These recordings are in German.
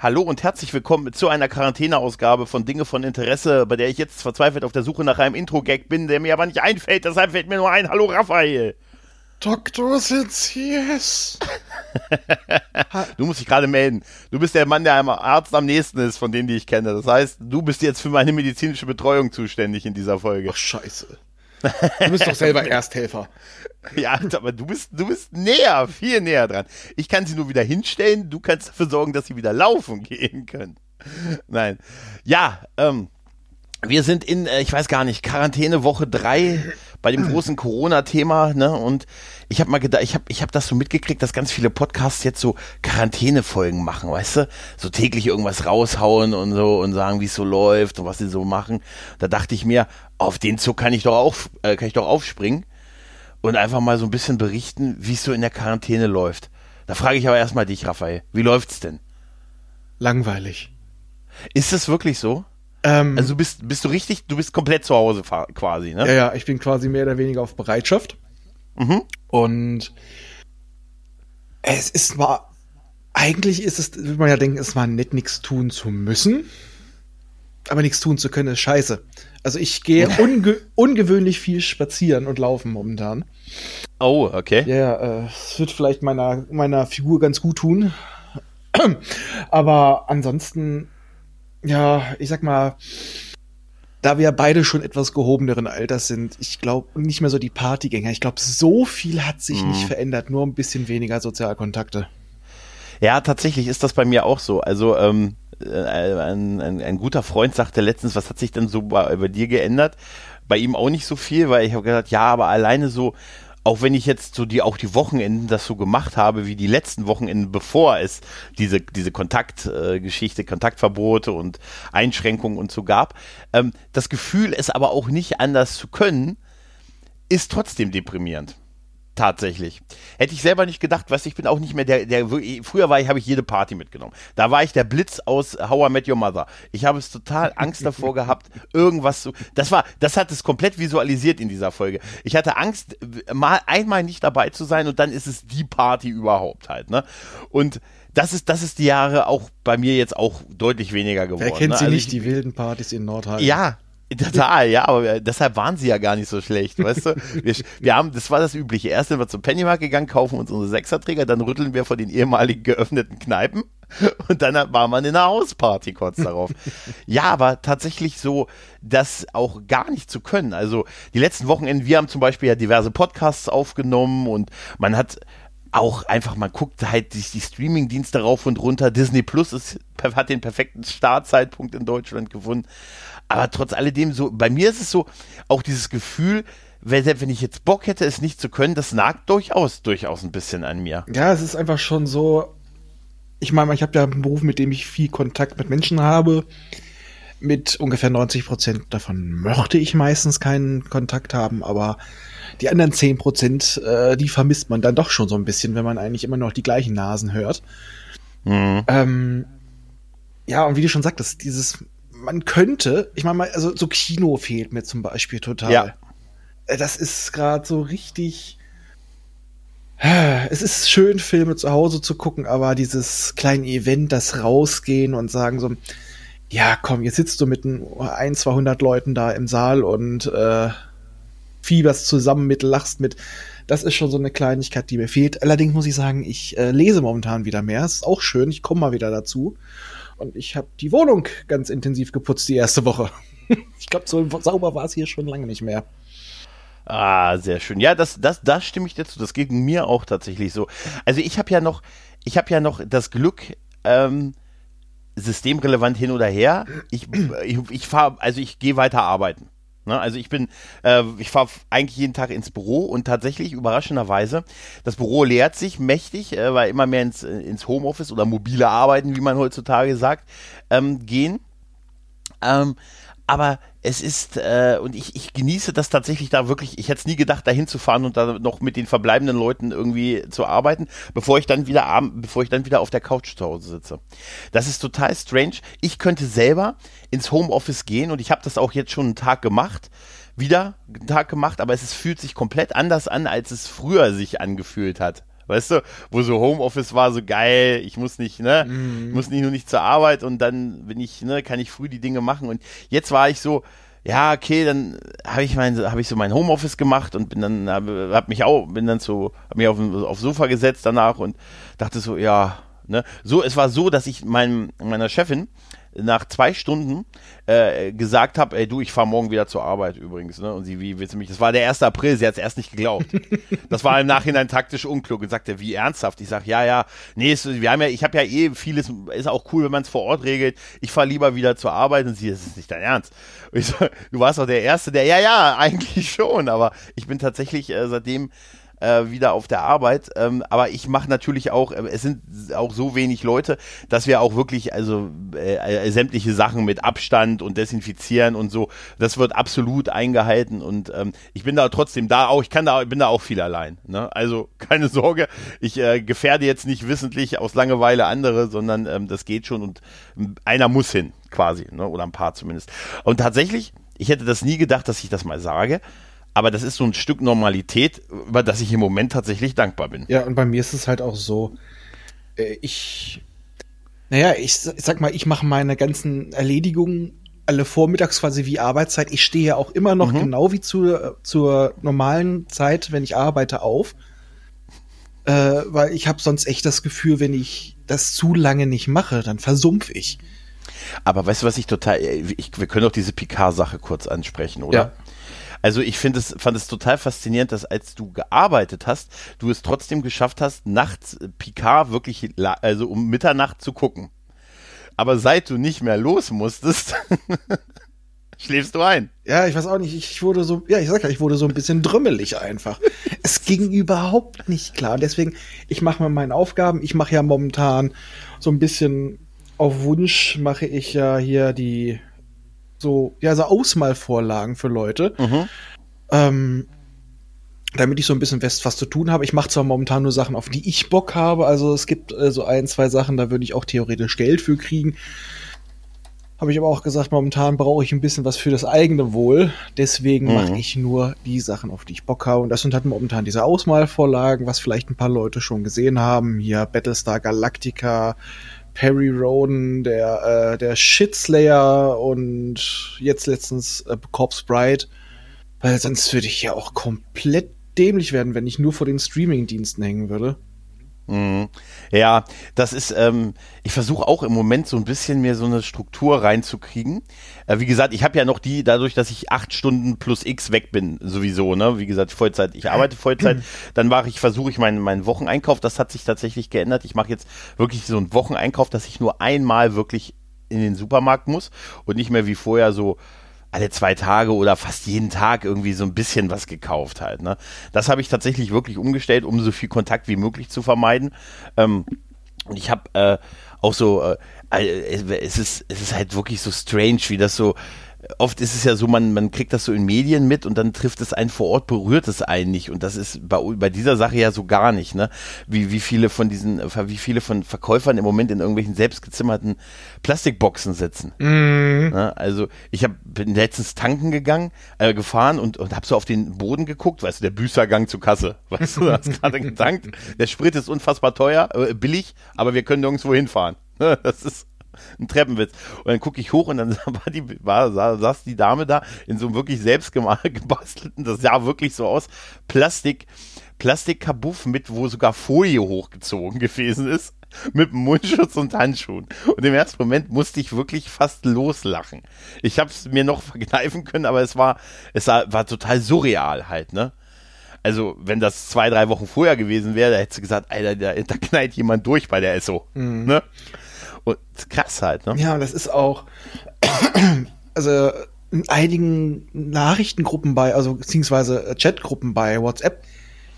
Hallo und herzlich willkommen zu einer Quarantäneausgabe von Dinge von Interesse, bei der ich jetzt verzweifelt auf der Suche nach einem Intro-Gag bin, der mir aber nicht einfällt. Deshalb fällt mir nur ein. Hallo Raphael. Dr. Sitzies. du musst dich gerade melden. Du bist der Mann, der einem Arzt am nächsten ist, von denen, die ich kenne. Das heißt, du bist jetzt für meine medizinische Betreuung zuständig in dieser Folge. Ach, scheiße. Du bist doch selber Ersthelfer. Ja, aber du bist, du bist näher, viel näher dran. Ich kann sie nur wieder hinstellen, du kannst dafür sorgen, dass sie wieder laufen gehen können. Nein. Ja, ähm, wir sind in, äh, ich weiß gar nicht, Quarantäne Woche drei bei dem großen Corona-Thema, ne? Und ich habe mal gedacht, ich habe ich hab das so mitgekriegt, dass ganz viele Podcasts jetzt so Quarantäne-Folgen machen, weißt du? So täglich irgendwas raushauen und so und sagen, wie es so läuft und was sie so machen. Da dachte ich mir, auf den Zug kann ich doch auch, äh, kann ich doch aufspringen und einfach mal so ein bisschen berichten, wie es so in der Quarantäne läuft. Da frage ich aber erstmal dich, Raphael, wie läuft's denn? Langweilig. Ist es wirklich so? Ähm, also bist, bist du richtig, du bist komplett zu Hause quasi, ne? Ja, ja, ich bin quasi mehr oder weniger auf Bereitschaft. Mhm. Und es ist mal, eigentlich ist es, würde man ja denken, es war nett, nichts tun zu müssen. Aber nichts tun zu können ist scheiße. Also ich gehe unge ungewöhnlich viel spazieren und laufen momentan. Oh, okay. Ja, es äh, wird vielleicht meiner, meiner Figur ganz gut tun. Aber ansonsten ja, ich sag mal, da wir beide schon etwas gehobeneren Alters sind, ich glaube nicht mehr so die Partygänger. Ich glaube, so viel hat sich mhm. nicht verändert, nur ein bisschen weniger Sozialkontakte. Ja, tatsächlich ist das bei mir auch so. Also ähm, äh, ein, ein, ein, guter Freund sagte letztens, was hat sich denn so bei, bei dir geändert? Bei ihm auch nicht so viel, weil ich habe gesagt, ja, aber alleine so auch wenn ich jetzt so die, auch die Wochenenden das so gemacht habe, wie die letzten Wochenenden, bevor es diese, diese Kontaktgeschichte, äh, Kontaktverbote und Einschränkungen und so gab, ähm, das Gefühl, es aber auch nicht anders zu können, ist trotzdem deprimierend. Tatsächlich. Hätte ich selber nicht gedacht, was ich bin auch nicht mehr der, der früher war ich, habe ich jede Party mitgenommen. Da war ich der Blitz aus How I Met Your Mother. Ich habe es total Angst davor gehabt, irgendwas zu, das war, das hat es komplett visualisiert in dieser Folge. Ich hatte Angst, mal einmal nicht dabei zu sein und dann ist es die Party überhaupt halt, ne? Und das ist, das ist die Jahre auch bei mir jetzt auch deutlich weniger geworden. Wer kennt ne? sie also nicht, ich, die wilden Partys in Nordheim? Ja, Total, ja, aber deshalb waren sie ja gar nicht so schlecht, weißt du? Wir, wir haben, das war das Übliche. Erst sind wir zum Pennymarkt gegangen, kaufen uns unsere Sechserträger, dann rütteln wir vor den ehemaligen geöffneten Kneipen und dann war man in einer Hausparty kurz darauf. ja, aber tatsächlich so, das auch gar nicht zu können. Also die letzten Wochenenden, wir haben zum Beispiel ja diverse Podcasts aufgenommen und man hat auch einfach, man guckt halt die, die Streaming-Dienste rauf und runter. Disney Plus ist, hat den perfekten Startzeitpunkt in Deutschland gefunden. Aber trotz alledem so, bei mir ist es so, auch dieses Gefühl, wenn, wenn ich jetzt Bock hätte, es nicht zu können, das nagt durchaus, durchaus ein bisschen an mir. Ja, es ist einfach schon so, ich meine, ich habe ja einen Beruf, mit dem ich viel Kontakt mit Menschen habe. Mit ungefähr 90 Prozent davon möchte ich meistens keinen Kontakt haben, aber die anderen 10 Prozent, äh, die vermisst man dann doch schon so ein bisschen, wenn man eigentlich immer noch die gleichen Nasen hört. Mhm. Ähm, ja, und wie du schon sagtest, dieses man könnte, ich meine, also so Kino fehlt mir zum Beispiel total. Ja. Äh, das ist gerade so richtig. Äh, es ist schön, Filme zu Hause zu gucken, aber dieses kleine Event, das rausgehen und sagen so, ja, komm, jetzt sitzt du mit ein, 200 Leuten da im Saal und äh, fieberst zusammen mit, lachst mit. Das ist schon so eine Kleinigkeit, die mir fehlt. Allerdings muss ich sagen, ich äh, lese momentan wieder mehr. Das ist auch schön. Ich komme mal wieder dazu. Und ich habe die Wohnung ganz intensiv geputzt die erste Woche. ich glaube, so sauber war es hier schon lange nicht mehr. Ah, sehr schön. Ja, das, das, das stimme ich dazu. Das geht mir auch tatsächlich so. Also ich habe ja noch, ich habe ja noch das Glück, ähm, systemrelevant hin oder her. Ich, ich, ich fahre, also ich gehe weiter arbeiten. Ne? Also ich bin, äh, ich fahre eigentlich jeden Tag ins Büro und tatsächlich überraschenderweise, das Büro leert sich mächtig, äh, weil immer mehr ins, ins Homeoffice oder mobile Arbeiten, wie man heutzutage sagt, ähm, gehen. Ähm, aber es ist, äh, und ich, ich genieße das tatsächlich da wirklich, ich hätte es nie gedacht, da hinzufahren und da noch mit den verbleibenden Leuten irgendwie zu arbeiten, bevor ich dann wieder bevor ich dann wieder auf der Couch zu Hause sitze. Das ist total strange. Ich könnte selber ins Homeoffice gehen und ich habe das auch jetzt schon einen Tag gemacht, wieder einen Tag gemacht, aber es ist, fühlt sich komplett anders an, als es früher sich angefühlt hat. Weißt du, wo so Homeoffice war, so geil, ich muss nicht, ne, Mhm. ich muss nicht nur nicht zur Arbeit und dann bin ich, ne, kann ich früh die Dinge machen und jetzt war ich so, ja, okay, dann habe ich mein, habe ich so mein Homeoffice gemacht und bin dann, habe hab mich auch, bin dann so, hab mich auf, aufs Sofa gesetzt danach und dachte so, ja, ne, so, es war so, dass ich meinem, meiner Chefin nach zwei Stunden äh, gesagt habe, ey du, ich fahre morgen wieder zur Arbeit übrigens, ne? Und sie, wie willst du mich? Das war der 1. April, sie hat es erst nicht geglaubt. Das war im Nachhinein taktisch unklug und sagte, wie ernsthaft? Ich sag, ja, ja, nee, es, wir haben ja, ich habe ja eh vieles, ist auch cool, wenn man es vor Ort regelt. Ich fahre lieber wieder zur Arbeit und sie, das ist nicht dein Ernst. Und ich so, du warst doch der Erste, der, ja, ja, eigentlich schon, aber ich bin tatsächlich äh, seitdem äh, wieder auf der Arbeit. Ähm, aber ich mache natürlich auch, äh, es sind auch so wenig Leute, dass wir auch wirklich, also äh, äh, sämtliche Sachen mit Abstand und desinfizieren und so, das wird absolut eingehalten und ähm, ich bin da trotzdem da auch, ich kann da, bin da auch viel allein. Ne? Also keine Sorge, ich äh, gefährde jetzt nicht wissentlich aus Langeweile andere, sondern ähm, das geht schon und ähm, einer muss hin, quasi, ne? oder ein paar zumindest. Und tatsächlich, ich hätte das nie gedacht, dass ich das mal sage. Aber das ist so ein Stück Normalität, über das ich im Moment tatsächlich dankbar bin. Ja, und bei mir ist es halt auch so, äh, ich, naja, ich, ich sag mal, ich mache meine ganzen Erledigungen alle vormittags quasi wie Arbeitszeit. Ich stehe ja auch immer noch Mhm. genau wie zu, zur normalen Zeit, wenn ich arbeite, auf. Äh, weil ich habe sonst echt das Gefühl, wenn ich das zu lange nicht mache, dann versumpf ich. Aber weißt du, was ich total, ich, wir können doch diese Picard-Sache kurz ansprechen, oder? Ja. Also ich finde es, fand es total faszinierend, dass als du gearbeitet hast, du es trotzdem geschafft hast, nachts äh, Picard wirklich, also um Mitternacht zu gucken. Aber seit du nicht mehr los musstest, schläfst du ein. Ja, ich weiß auch nicht, ich wurde so, ja, ich sag ja, ich wurde so ein bisschen drümmelig einfach. es ging überhaupt nicht klar. Deswegen, ich mache mal meine Aufgaben. Ich mache ja momentan so ein bisschen auf Wunsch mache ich ja hier die so, ja, so Ausmalvorlagen für Leute. Ähm, damit ich so ein bisschen weiß, was zu tun habe. Ich mache zwar momentan nur Sachen, auf die ich Bock habe. Also es gibt äh, so ein, zwei Sachen, da würde ich auch theoretisch Geld für kriegen. Habe ich aber auch gesagt, momentan brauche ich ein bisschen was für das eigene Wohl. Deswegen Mhm. mache ich nur die Sachen, auf die ich Bock habe. Und das sind halt momentan diese Ausmalvorlagen, was vielleicht ein paar Leute schon gesehen haben. Hier Battlestar Galactica, Perry Roden, der, äh, der Shitslayer und jetzt letztens äh, Corpse Bride. Weil sonst würde ich ja auch komplett dämlich werden, wenn ich nur vor den Streaming-Diensten hängen würde. Mhm. Ja, das ist, ähm, ich versuche auch im Moment so ein bisschen mir so eine Struktur reinzukriegen. Äh, wie gesagt, ich habe ja noch die, dadurch, dass ich acht Stunden plus X weg bin, sowieso, ne? Wie gesagt, Vollzeit, ich arbeite Vollzeit, dann mache ich, versuche ich meinen, meinen Wocheneinkauf, das hat sich tatsächlich geändert. Ich mache jetzt wirklich so einen Wocheneinkauf, dass ich nur einmal wirklich in den Supermarkt muss und nicht mehr wie vorher so alle zwei Tage oder fast jeden Tag irgendwie so ein bisschen was gekauft halt. Ne? Das habe ich tatsächlich wirklich umgestellt, um so viel Kontakt wie möglich zu vermeiden. Ähm, und ich habe äh, auch so, äh, äh, es, ist, es ist halt wirklich so strange, wie das so, oft ist es ja so, man, man kriegt das so in Medien mit und dann trifft es einen vor Ort, berührt es einen nicht. Und das ist bei, bei dieser Sache ja so gar nicht, ne? Wie, wie viele von diesen, wie viele von Verkäufern im Moment in irgendwelchen selbstgezimmerten Plastikboxen sitzen. Ne? Also ich hab, bin letztens tanken gegangen, äh, gefahren und, und habe so auf den Boden geguckt, weißt du, der Büßergang zur Kasse. Weißt du, du hast gerade getankt. Der Sprit ist unfassbar teuer, äh, billig, aber wir können nirgendwo hinfahren. Das ist ein Treppenwitz. Und dann gucke ich hoch und dann war die, war, sa- saß die Dame da in so einem wirklich selbst gebastelten, das sah wirklich so aus, Plastik, Plastikkabuff mit, wo sogar Folie hochgezogen gewesen ist, mit Mundschutz und Handschuhen. Und im ersten Moment musste ich wirklich fast loslachen. Ich habe es mir noch verkneifen können, aber es war, es war, total surreal halt, ne? Also, wenn das zwei, drei Wochen vorher gewesen wäre, da hättest du gesagt, Alter, da, da knallt jemand durch bei der SO. Ne? Und krass halt, ne? Ja, das ist auch, also in einigen Nachrichtengruppen bei, also beziehungsweise äh, Chatgruppen bei WhatsApp,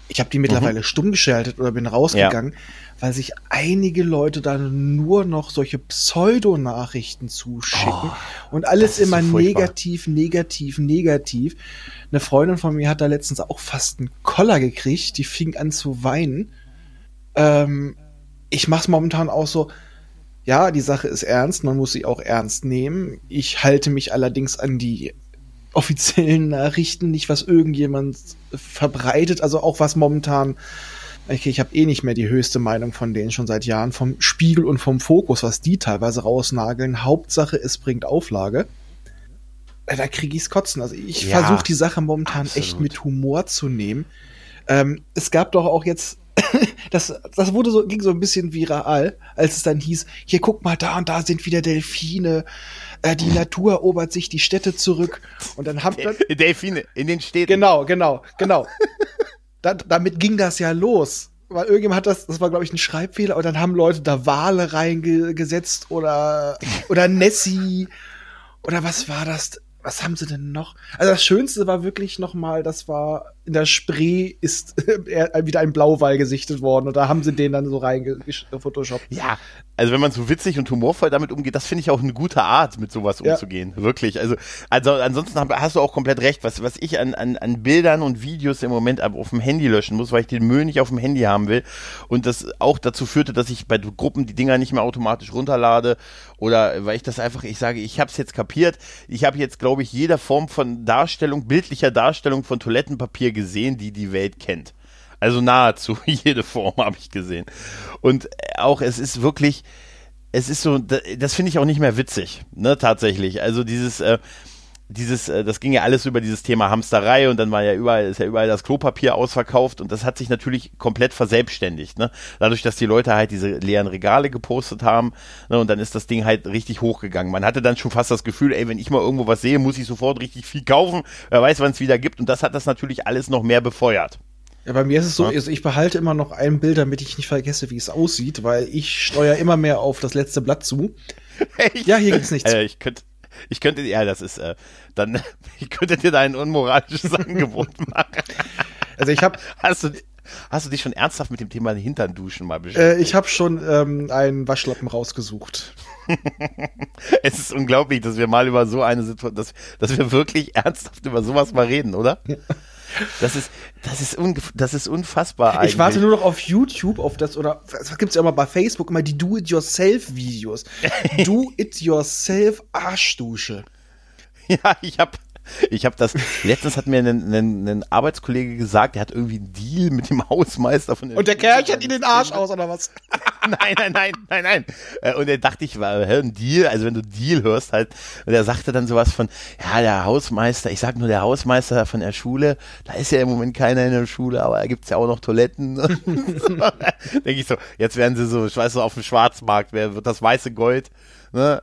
ich habe die mittlerweile stumm geschaltet oder bin rausgegangen, weil sich einige Leute dann nur noch solche Pseudonachrichten zuschicken und alles so immer furchtbar. negativ, negativ, negativ. Eine Freundin von mir hat da letztens auch fast einen Koller gekriegt, die fing an zu weinen. Ähm, ich mach's momentan auch so, ja, die Sache ist ernst, man muss sie auch ernst nehmen. Ich halte mich allerdings an die offiziellen Nachrichten, nicht was irgendjemand verbreitet, also auch was momentan Okay, ich habe eh nicht mehr die höchste Meinung von denen schon seit Jahren, vom Spiegel und vom Fokus, was die teilweise rausnageln. Hauptsache, es bringt Auflage. Äh, Da kriege ich's kotzen. Also ich Ja, versuche die Sache momentan absolut. echt mit Humor zu nehmen. Ähm, es gab doch auch jetzt, das, das wurde so, ging so ein bisschen viral, als es dann hieß, hier guck mal, da und da sind wieder Delfine, äh, die Natur erobert sich die Städte zurück. Und dann haben dann, Delfine in den Städten. Genau, genau, genau. da, damit ging das ja los. Weil irgendjemand hat das, das war glaube ich ein Schreibfehler, und dann haben Leute da Wale reingesetzt oder, oder Nessie oder was war das? Was haben sie denn noch? Also das Schönste war wirklich noch mal, das war in der Spree ist er- wieder ein Blauwal gesichtet worden und da haben sie den dann so reingefotoshoppt. Ja, also wenn man so witzig und humorvoll damit umgeht, das finde ich auch eine gute Art, mit sowas Ja. umzugehen. Wirklich. Also, also ansonsten hast du auch komplett recht. Was, was ich an, an, an Bildern und Videos im Moment auf dem Handy löschen muss, weil ich den Müll nicht auf dem Handy haben will. Und das auch dazu führte, dass ich bei Gruppen die Dinger nicht mehr automatisch runterlade. Oder weil ich das einfach, ich sage, ich habe es jetzt kapiert. Ich habe jetzt, glaube ich, jede Form von Darstellung, bildlicher Darstellung von Toilettenpapier gesehen, die die Welt kennt. Also nahezu jede Form habe ich gesehen. Und auch es ist wirklich, es ist so, da- das finde ich auch nicht mehr witzig, ne, tatsächlich. Also dieses, äh, dieses, äh, das ging ja alles über dieses Thema Hamsterei und dann war ja überall, ist ja überall das Klopapier ausverkauft und das hat sich natürlich komplett verselbstständigt, ne? Dadurch, dass die Leute halt diese leeren Regale gepostet haben, ne? Und dann ist das Ding halt richtig hochgegangen. Man hatte dann schon fast das Gefühl, ey, wenn ich mal irgendwo was sehe, muss ich sofort richtig viel kaufen. Wer weiß, wann es wieder gibt und das hat das natürlich alles noch mehr befeuert. Ja, bei mir ist es so, also ich behalte immer noch ein Bild, damit ich nicht vergesse, wie es aussieht, weil ich steuere immer mehr auf das letzte Blatt zu. Echt? Ja, hier gibt's nichts. Äh, ich könnte, ich könnte, ja, das ist, äh, dann, ich könnte dir da ein unmoralisches Angebot machen. Also ich habe Hast du, hast du dich schon ernsthaft mit dem Thema Hintern duschen mal beschäftigt? äh, ich habe schon ähm, einen Waschlappen rausgesucht. es ist unglaublich, dass wir mal über so eine Situation, dass, dass wir wirklich ernsthaft über sowas mal reden, oder? Das ist, das ist, das ist unfassbar eigentlich. Ich warte nur noch auf YouTube auf das oder was gibt's ja immer bei Facebook immer die Do-it-yourself-Videos. Do-it-yourself Arschdusche. Ja, ich habe ich hab das, letztens hat mir ein, ein, ein Arbeitskollege gesagt, der hat irgendwie einen Deal mit dem Hausmeister von Und der Kerl hat ihn den Arsch aus oder was? nein, nein, nein, nein, nein. Äh, Und er dachte ich, war hä, ein Deal, also wenn du Deal hörst halt, und er sagte dann sowas von, ja, der Hausmeister, ich sag nur der Hausmeister von der Schule, da ist ja im Moment keiner in der Schule, aber da gibt's ja auch noch Toiletten. Denke ich so, jetzt werden sie so, ich weiß so, auf dem Schwarzmarkt, wer wird das weiße Gold, ne?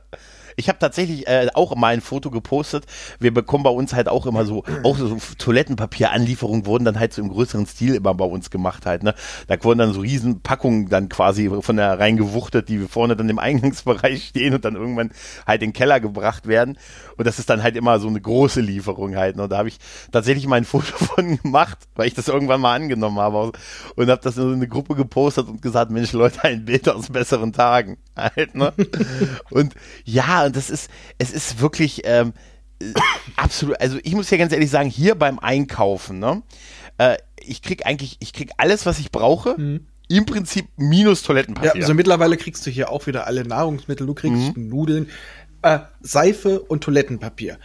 Ich habe tatsächlich äh, auch mal ein Foto gepostet. Wir bekommen bei uns halt auch immer so, auch so Toilettenpapieranlieferungen wurden dann halt so im größeren Stil immer bei uns gemacht halt. Ne? Da wurden dann so riesen Packungen dann quasi von der reingewuchtet, die vorne dann im Eingangsbereich stehen und dann irgendwann halt in den Keller gebracht werden. Und das ist dann halt immer so eine große Lieferung halt. Ne? Und da habe ich tatsächlich mal ein Foto von gemacht, weil ich das irgendwann mal angenommen habe und habe das in so eine Gruppe gepostet und gesagt, Mensch Leute, ein Bild aus besseren Tagen halt. Ne? und ja, und das ist, es ist wirklich ähm, äh, absolut, also ich muss ja ganz ehrlich sagen, hier beim Einkaufen, ne, äh, ich krieg eigentlich, ich krieg alles, was ich brauche, im Prinzip minus Ja, Toilettenpapier. also mittlerweile kriegst du hier auch wieder alle Nahrungsmittel. Du kriegst Nudeln, äh, Seife und Toilettenpapier.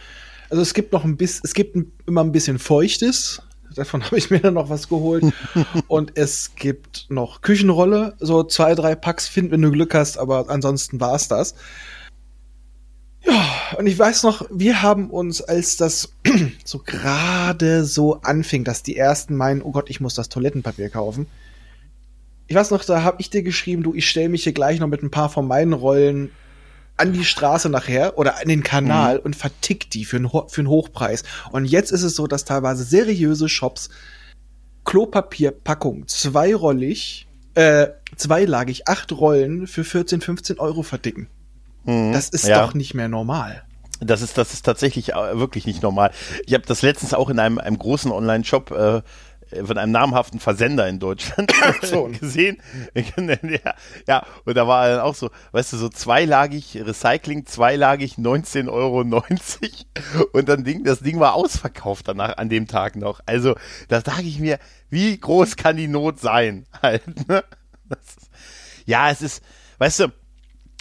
Also es gibt noch ein bisschen, es gibt immer ein bisschen Feuchtes. Davon habe ich mir dann noch was geholt. und es gibt noch Küchenrolle, so zwei, drei Packs finden, wenn du Glück hast, aber ansonsten war's das. Ja, und ich weiß noch, wir haben uns, als das so gerade so anfing, dass die ersten meinen, oh Gott, ich muss das Toilettenpapier kaufen. Ich weiß noch, da habe ich dir geschrieben, du, ich stelle mich hier gleich noch mit ein paar von meinen Rollen an die Straße nachher oder an den Kanal und vertick die für einen, für einen Hochpreis. Und jetzt ist es so, dass teilweise seriöse Shops Klopapierpackung zweirollig, äh, zweilagig, acht Rollen für 14, 15 Euro verdicken. Mhm. Das ist Ja. doch nicht mehr normal. Das ist, das ist tatsächlich äh, wirklich nicht normal. Ich habe das letztens auch in einem, einem großen Online-Shop äh, von einem namhaften Versender in Deutschland so. gesehen. ja, ja, und da war dann auch so, weißt du, so zweilagig Recycling, zweilagig 19,90 Euro. Und dann Ding, das Ding war ausverkauft danach an dem Tag noch. Also, da sage ich mir, wie groß kann die Not sein? Halt, ne? ist, ja, es ist, weißt du,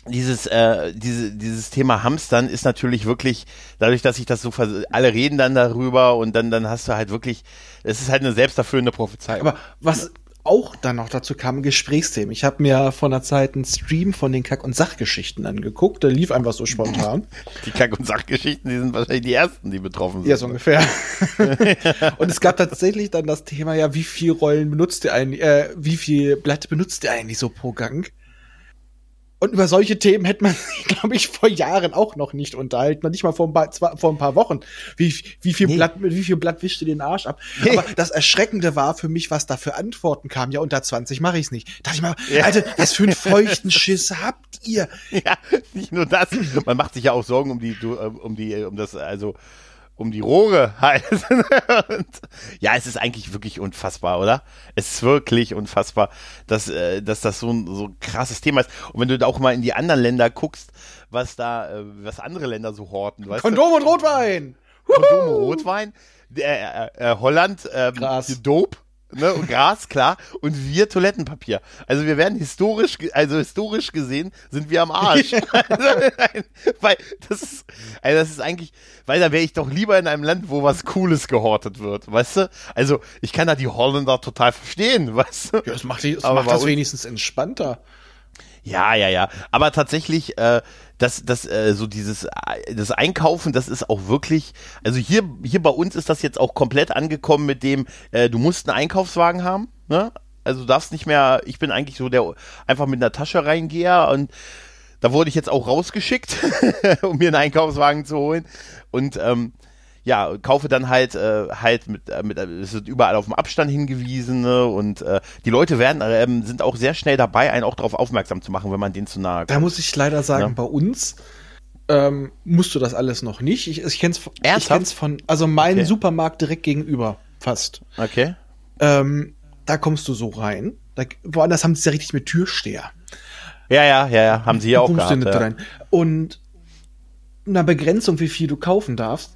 dieses, äh, diese, dieses Thema Hamstern ist natürlich wirklich, dadurch, dass ich das so, alle reden dann darüber und dann, dann hast du halt wirklich, es ist halt eine selbsterfüllende Prophezeiung. Aber was, auch dann noch dazu kamen Gesprächsthemen. Ich habe mir vor einer Zeit einen Stream von den Kack- und Sachgeschichten angeguckt. Der lief einfach so spontan. Die Kack- und Sachgeschichten, die sind wahrscheinlich die ersten, die betroffen sind. Ja, so ungefähr. und es gab tatsächlich dann das Thema, ja, wie viel Rollen benutzt ihr eigentlich, äh, wie viel Blatt benutzt ihr eigentlich so pro Gang? Und über solche Themen hätte man glaube ich, vor Jahren auch noch nicht unterhalten. Nicht mal vor ein paar, zwar, vor ein paar Wochen. Wie, wie, viel Nee. Blatt, wie viel Blatt wischt ihr den Arsch ab? Nee. Aber das Erschreckende war für mich, was da für Antworten kam. Ja, unter 20 mache ich es nicht. Da dachte ich mal, Ja. Alter, was für einen feuchten Schiss habt ihr? Ja, nicht nur das. Man macht sich ja auch Sorgen um die, äh, um die, äh, um das, also um die Rohre halt. Und, ja, es ist eigentlich wirklich unfassbar, oder? Es ist wirklich unfassbar, dass, äh, dass das so ein, so ein krasses Thema ist. Und wenn du da auch mal in die anderen Länder guckst, was da, äh, was andere Länder so horten, weißt Kondom und Rotwein! du? Kondome, Rotwein, äh, äh, äh, Holland, ähm. Dope. Ne, und Gras, klar, und wir Toilettenpapier. Also wir werden historisch, also historisch gesehen, sind wir am Arsch. also, nein, weil das ist, also das ist eigentlich, weil da wäre ich doch lieber in einem Land, wo was Cooles gehortet wird, weißt du? Also ich kann da die Holländer total verstehen, weißt du? Ja, das macht, die, das, Aber macht das wenigstens entspannter. Ja, ja, ja. Aber tatsächlich, äh, das, das, äh, so dieses, äh, das Einkaufen, das ist auch wirklich, also hier, hier bei uns ist das jetzt auch komplett angekommen mit dem, äh, du musst einen Einkaufswagen haben, ne? Also du darfst nicht mehr, ich bin eigentlich so der einfach mit einer Tasche reingeher und da wurde ich jetzt auch rausgeschickt, um mir einen Einkaufswagen zu holen. Und ähm, ja, kaufe dann halt äh, halt mit, äh, mit äh, es wird überall auf dem Abstand hingewiesen ne? und äh, die Leute werden ähm, sind auch sehr schnell dabei, einen auch darauf aufmerksam zu machen, wenn man denen zu nahe Da muss ich leider sagen, Ja. bei uns ähm, musst du das alles noch nicht. Ich, ich kenn's, ich Ernsthaft? kenn's von, also mein Okay. Supermarkt direkt gegenüber, fast. Okay. Ähm, da kommst du so rein. Da, woanders haben sie es ja richtig mit Türsteher. Ja, ja, ja, ja, haben sie ja auch gehabt. Ja. rein. Und eine Begrenzung, wie viel du kaufen darfst.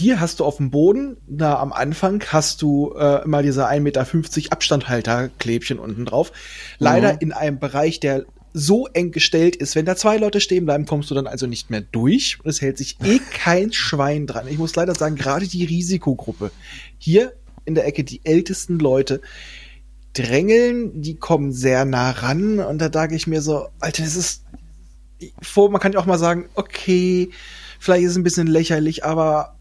Hier hast du auf dem Boden, da am Anfang hast du äh, immer diese 1,50 Meter Abstandhalter-Klebchen unten drauf. Leider Mhm. in einem Bereich, der so eng gestellt ist, wenn da zwei Leute stehen bleiben, kommst du dann also nicht mehr durch. Und es hält sich eh kein Schwein dran. Ich muss leider sagen, gerade die Risikogruppe. Hier in der Ecke die ältesten Leute drängeln, die kommen sehr nah ran. Und da sage ich mir so, Alter, das ist vor, man kann ja auch mal sagen, okay, vielleicht ist es ein bisschen lächerlich, aber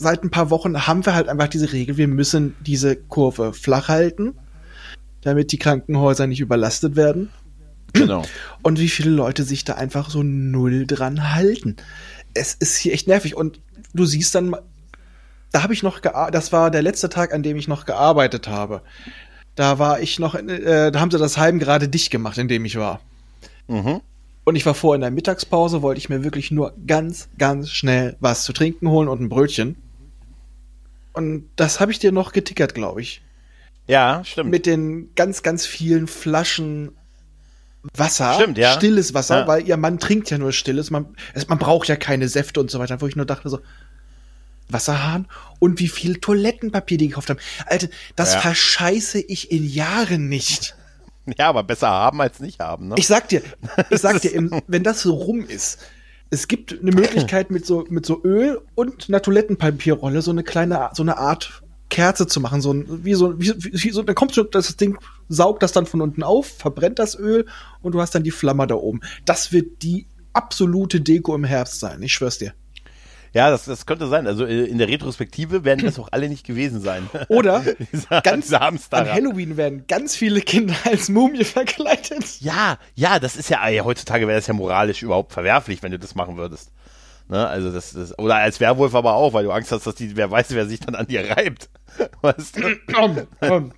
seit ein paar Wochen haben wir halt einfach diese Regel, wir müssen diese Kurve flach halten, damit die Krankenhäuser nicht überlastet werden. Genau. Und wie viele Leute sich da einfach so null dran halten. Es ist hier echt nervig. Und du siehst dann, da habe ich noch gearbeitet, das war der letzte Tag, an dem ich noch gearbeitet habe. Da war ich noch, in, äh, da haben sie das Heim gerade dicht gemacht, in dem ich war. Mhm. Und ich war vor in der Mittagspause, wollte ich mir wirklich nur ganz, ganz schnell was zu trinken holen und ein Brötchen. Und das habe ich dir noch getickert, glaube ich. Ja, stimmt. Mit den ganz, ganz vielen Flaschen Wasser. Stimmt, ja. Stilles Wasser, Ja. weil ihr Mann trinkt ja nur stilles. Man, es, man braucht ja keine Säfte und so weiter, wo ich nur dachte so, Wasserhahn und wie viel Toilettenpapier die gekauft haben. Alter, das Ja. verscheiße ich in Jahren nicht. ja, aber besser haben als nicht haben, ne? Ich sag dir, ich sag dir, wenn das so rum ist, es gibt eine Möglichkeit mit so, mit so Öl und einer Toilettenpapierrolle so eine kleine, so eine Art Kerze zu machen, so ein, wie so, wie, wie so, dann kommt so, das Ding saugt das dann von unten auf, verbrennt das Öl und du hast dann die Flamme da oben. Das wird die absolute Deko im Herbst sein, ich schwör's dir. Ja, das, das könnte sein. Also äh, in der Retrospektive werden das auch alle nicht gewesen sein. Oder Dieser- ganz dieser an Halloween werden ganz viele Kinder als Mumie verkleidet. Ja, ja, das ist ja, ey, heutzutage wäre das ja moralisch überhaupt verwerflich, wenn du das machen würdest. Ne, also das, das, oder als Werwolf aber auch, weil du Angst hast, dass die, wer weiß, wer sich dann an dir reibt. Weißt du? Komm, komm.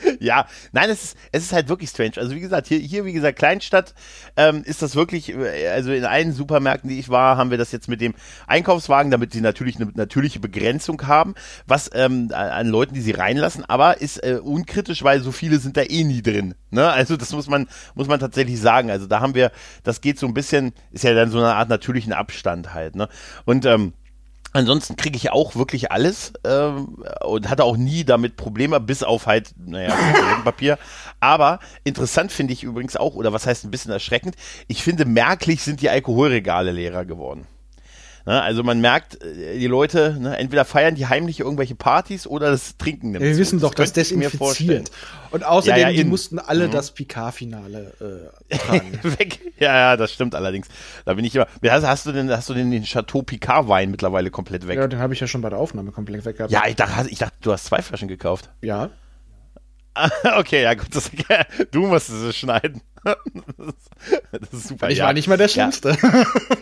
Ja, nein, es ist, es ist halt wirklich strange. Also wie gesagt, hier, hier wie gesagt, Kleinstadt, ähm, ist das wirklich, äh, also in allen Supermärkten, die ich war, haben wir das jetzt mit dem Einkaufswagen, damit sie natürlich eine natürliche Begrenzung haben, was ähm, an- Leuten, die sie reinlassen, aber ist äh, unkritisch, weil so viele sind da eh nie drin. Ne? Also das muss man, muss man tatsächlich sagen. Also da haben wir, das geht so ein bisschen, ist ja dann so eine Art natürlichen Abstand halt. Ne? Und ähm, Ansonsten kriege ich auch wirklich alles ähm, und hatte auch nie damit Probleme, bis auf halt, naja, Toilettenpapier. Aber interessant finde ich übrigens auch, oder was heißt ein bisschen erschreckend, ich finde, merklich sind die Alkoholregale leerer geworden. Ne? Also man merkt, äh, die Leute, ne, entweder feiern die heimlich irgendwelche Partys oder das Trinken. Ja, wir wissen doch, das mir desinfiziert. Und außerdem, Ja, ja, die mussten alle Mhm. das Picard-Finale äh, tragen. Weg. Ja, ja, das stimmt allerdings. Da bin ich immer. Hast, hast du denn, hast du denn den Chateau Picard Wein mittlerweile komplett weg? ja, Ja, den habe ich ja schon bei der Aufnahme komplett weggehabt. ich dachte, ich dachte, du hast zwei Flaschen gekauft. Ja. okay, ja gut, das, du musstest es schneiden. Das ist super. Ich ja. war nicht mal der Ja, Schlimmste.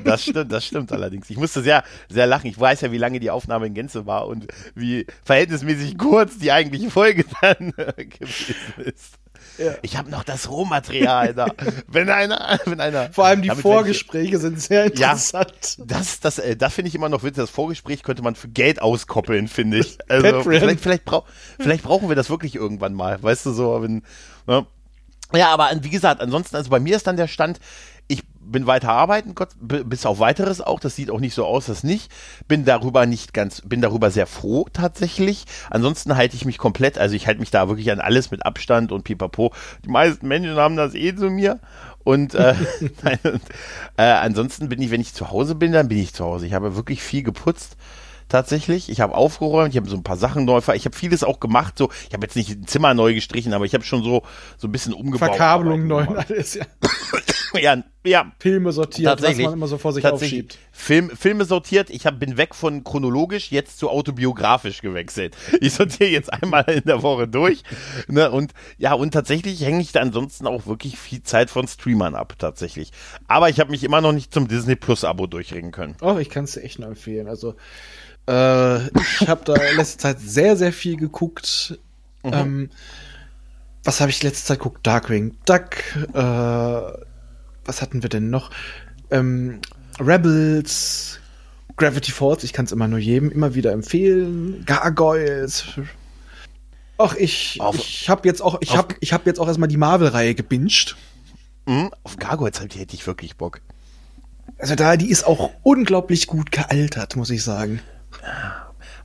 das stimmt, das stimmt allerdings. Ich musste sehr, sehr lachen. Ich weiß ja, wie lange die Aufnahme in Gänze war und wie verhältnismäßig kurz die eigentliche Folge dann äh, gewesen ist. Ja. Ich habe noch das Rohmaterial da. Wenn einer, wenn einer. Vor allem die werd ich- Vorgespräche sind sehr interessant. Das, das, äh, das finde ich immer noch witzig. Das Vorgespräch könnte man für Geld auskoppeln, finde ich. Also vielleicht, vielleicht, brau vielleicht brauchen wir das wirklich irgendwann mal. Weißt du, so, wenn, ne? Ja, aber wie gesagt, ansonsten, also bei mir ist dann der Stand, ich bin weiter arbeiten, Gott, bis auf weiteres auch. Das sieht auch nicht so aus, dass nicht. Bin darüber nicht ganz, bin darüber sehr froh tatsächlich. Ansonsten halte ich mich komplett, also ich halte mich da wirklich an alles mit Abstand und pipapo. Die meisten Menschen haben das eh zu mir. Und äh, nein, und, äh, ansonsten bin ich, wenn ich zu Hause bin, dann bin ich zu Hause. Ich habe wirklich viel geputzt. Tatsächlich, ich habe aufgeräumt, ich habe so ein paar Sachen neu, ver- ich habe vieles auch gemacht. So, ich habe jetzt nicht ein Zimmer neu gestrichen, aber ich habe schon so so ein bisschen umgebaut. Verkabelung neu, alles, ja. Ja, ja, Filme sortiert, was Tatsächlich. man immer so vor sich aufschiebt. Film, Filme sortiert. Ich hab, bin weg von chronologisch jetzt zu autobiografisch gewechselt. Ich sortiere jetzt einmal in der Woche durch. Ne, und ja, und tatsächlich hänge ich da ansonsten auch wirklich viel Zeit von Streamern ab, tatsächlich. Aber ich habe mich immer noch nicht zum Disney Plus Abo durchringen können. Oh, ich kann es dir echt nur empfehlen. Also, äh, ich habe da letzte Zeit sehr, sehr viel geguckt. Mhm. Ähm, was habe ich letzte Zeit geguckt? Darkwing Duck. Äh, was hatten wir denn noch? Ähm, Rebels. Gravity Falls. Ich kann es immer nur jedem immer wieder empfehlen. Gargoyles. Ach, ich, Auf- ich habe jetzt auch, ich habe, ich habe jetzt auch erstmal die Marvel-Reihe gebinged. Mhm, auf Gargoyles hätte ich wirklich Bock. Also da, die ist auch unglaublich gut gealtert, muss ich sagen.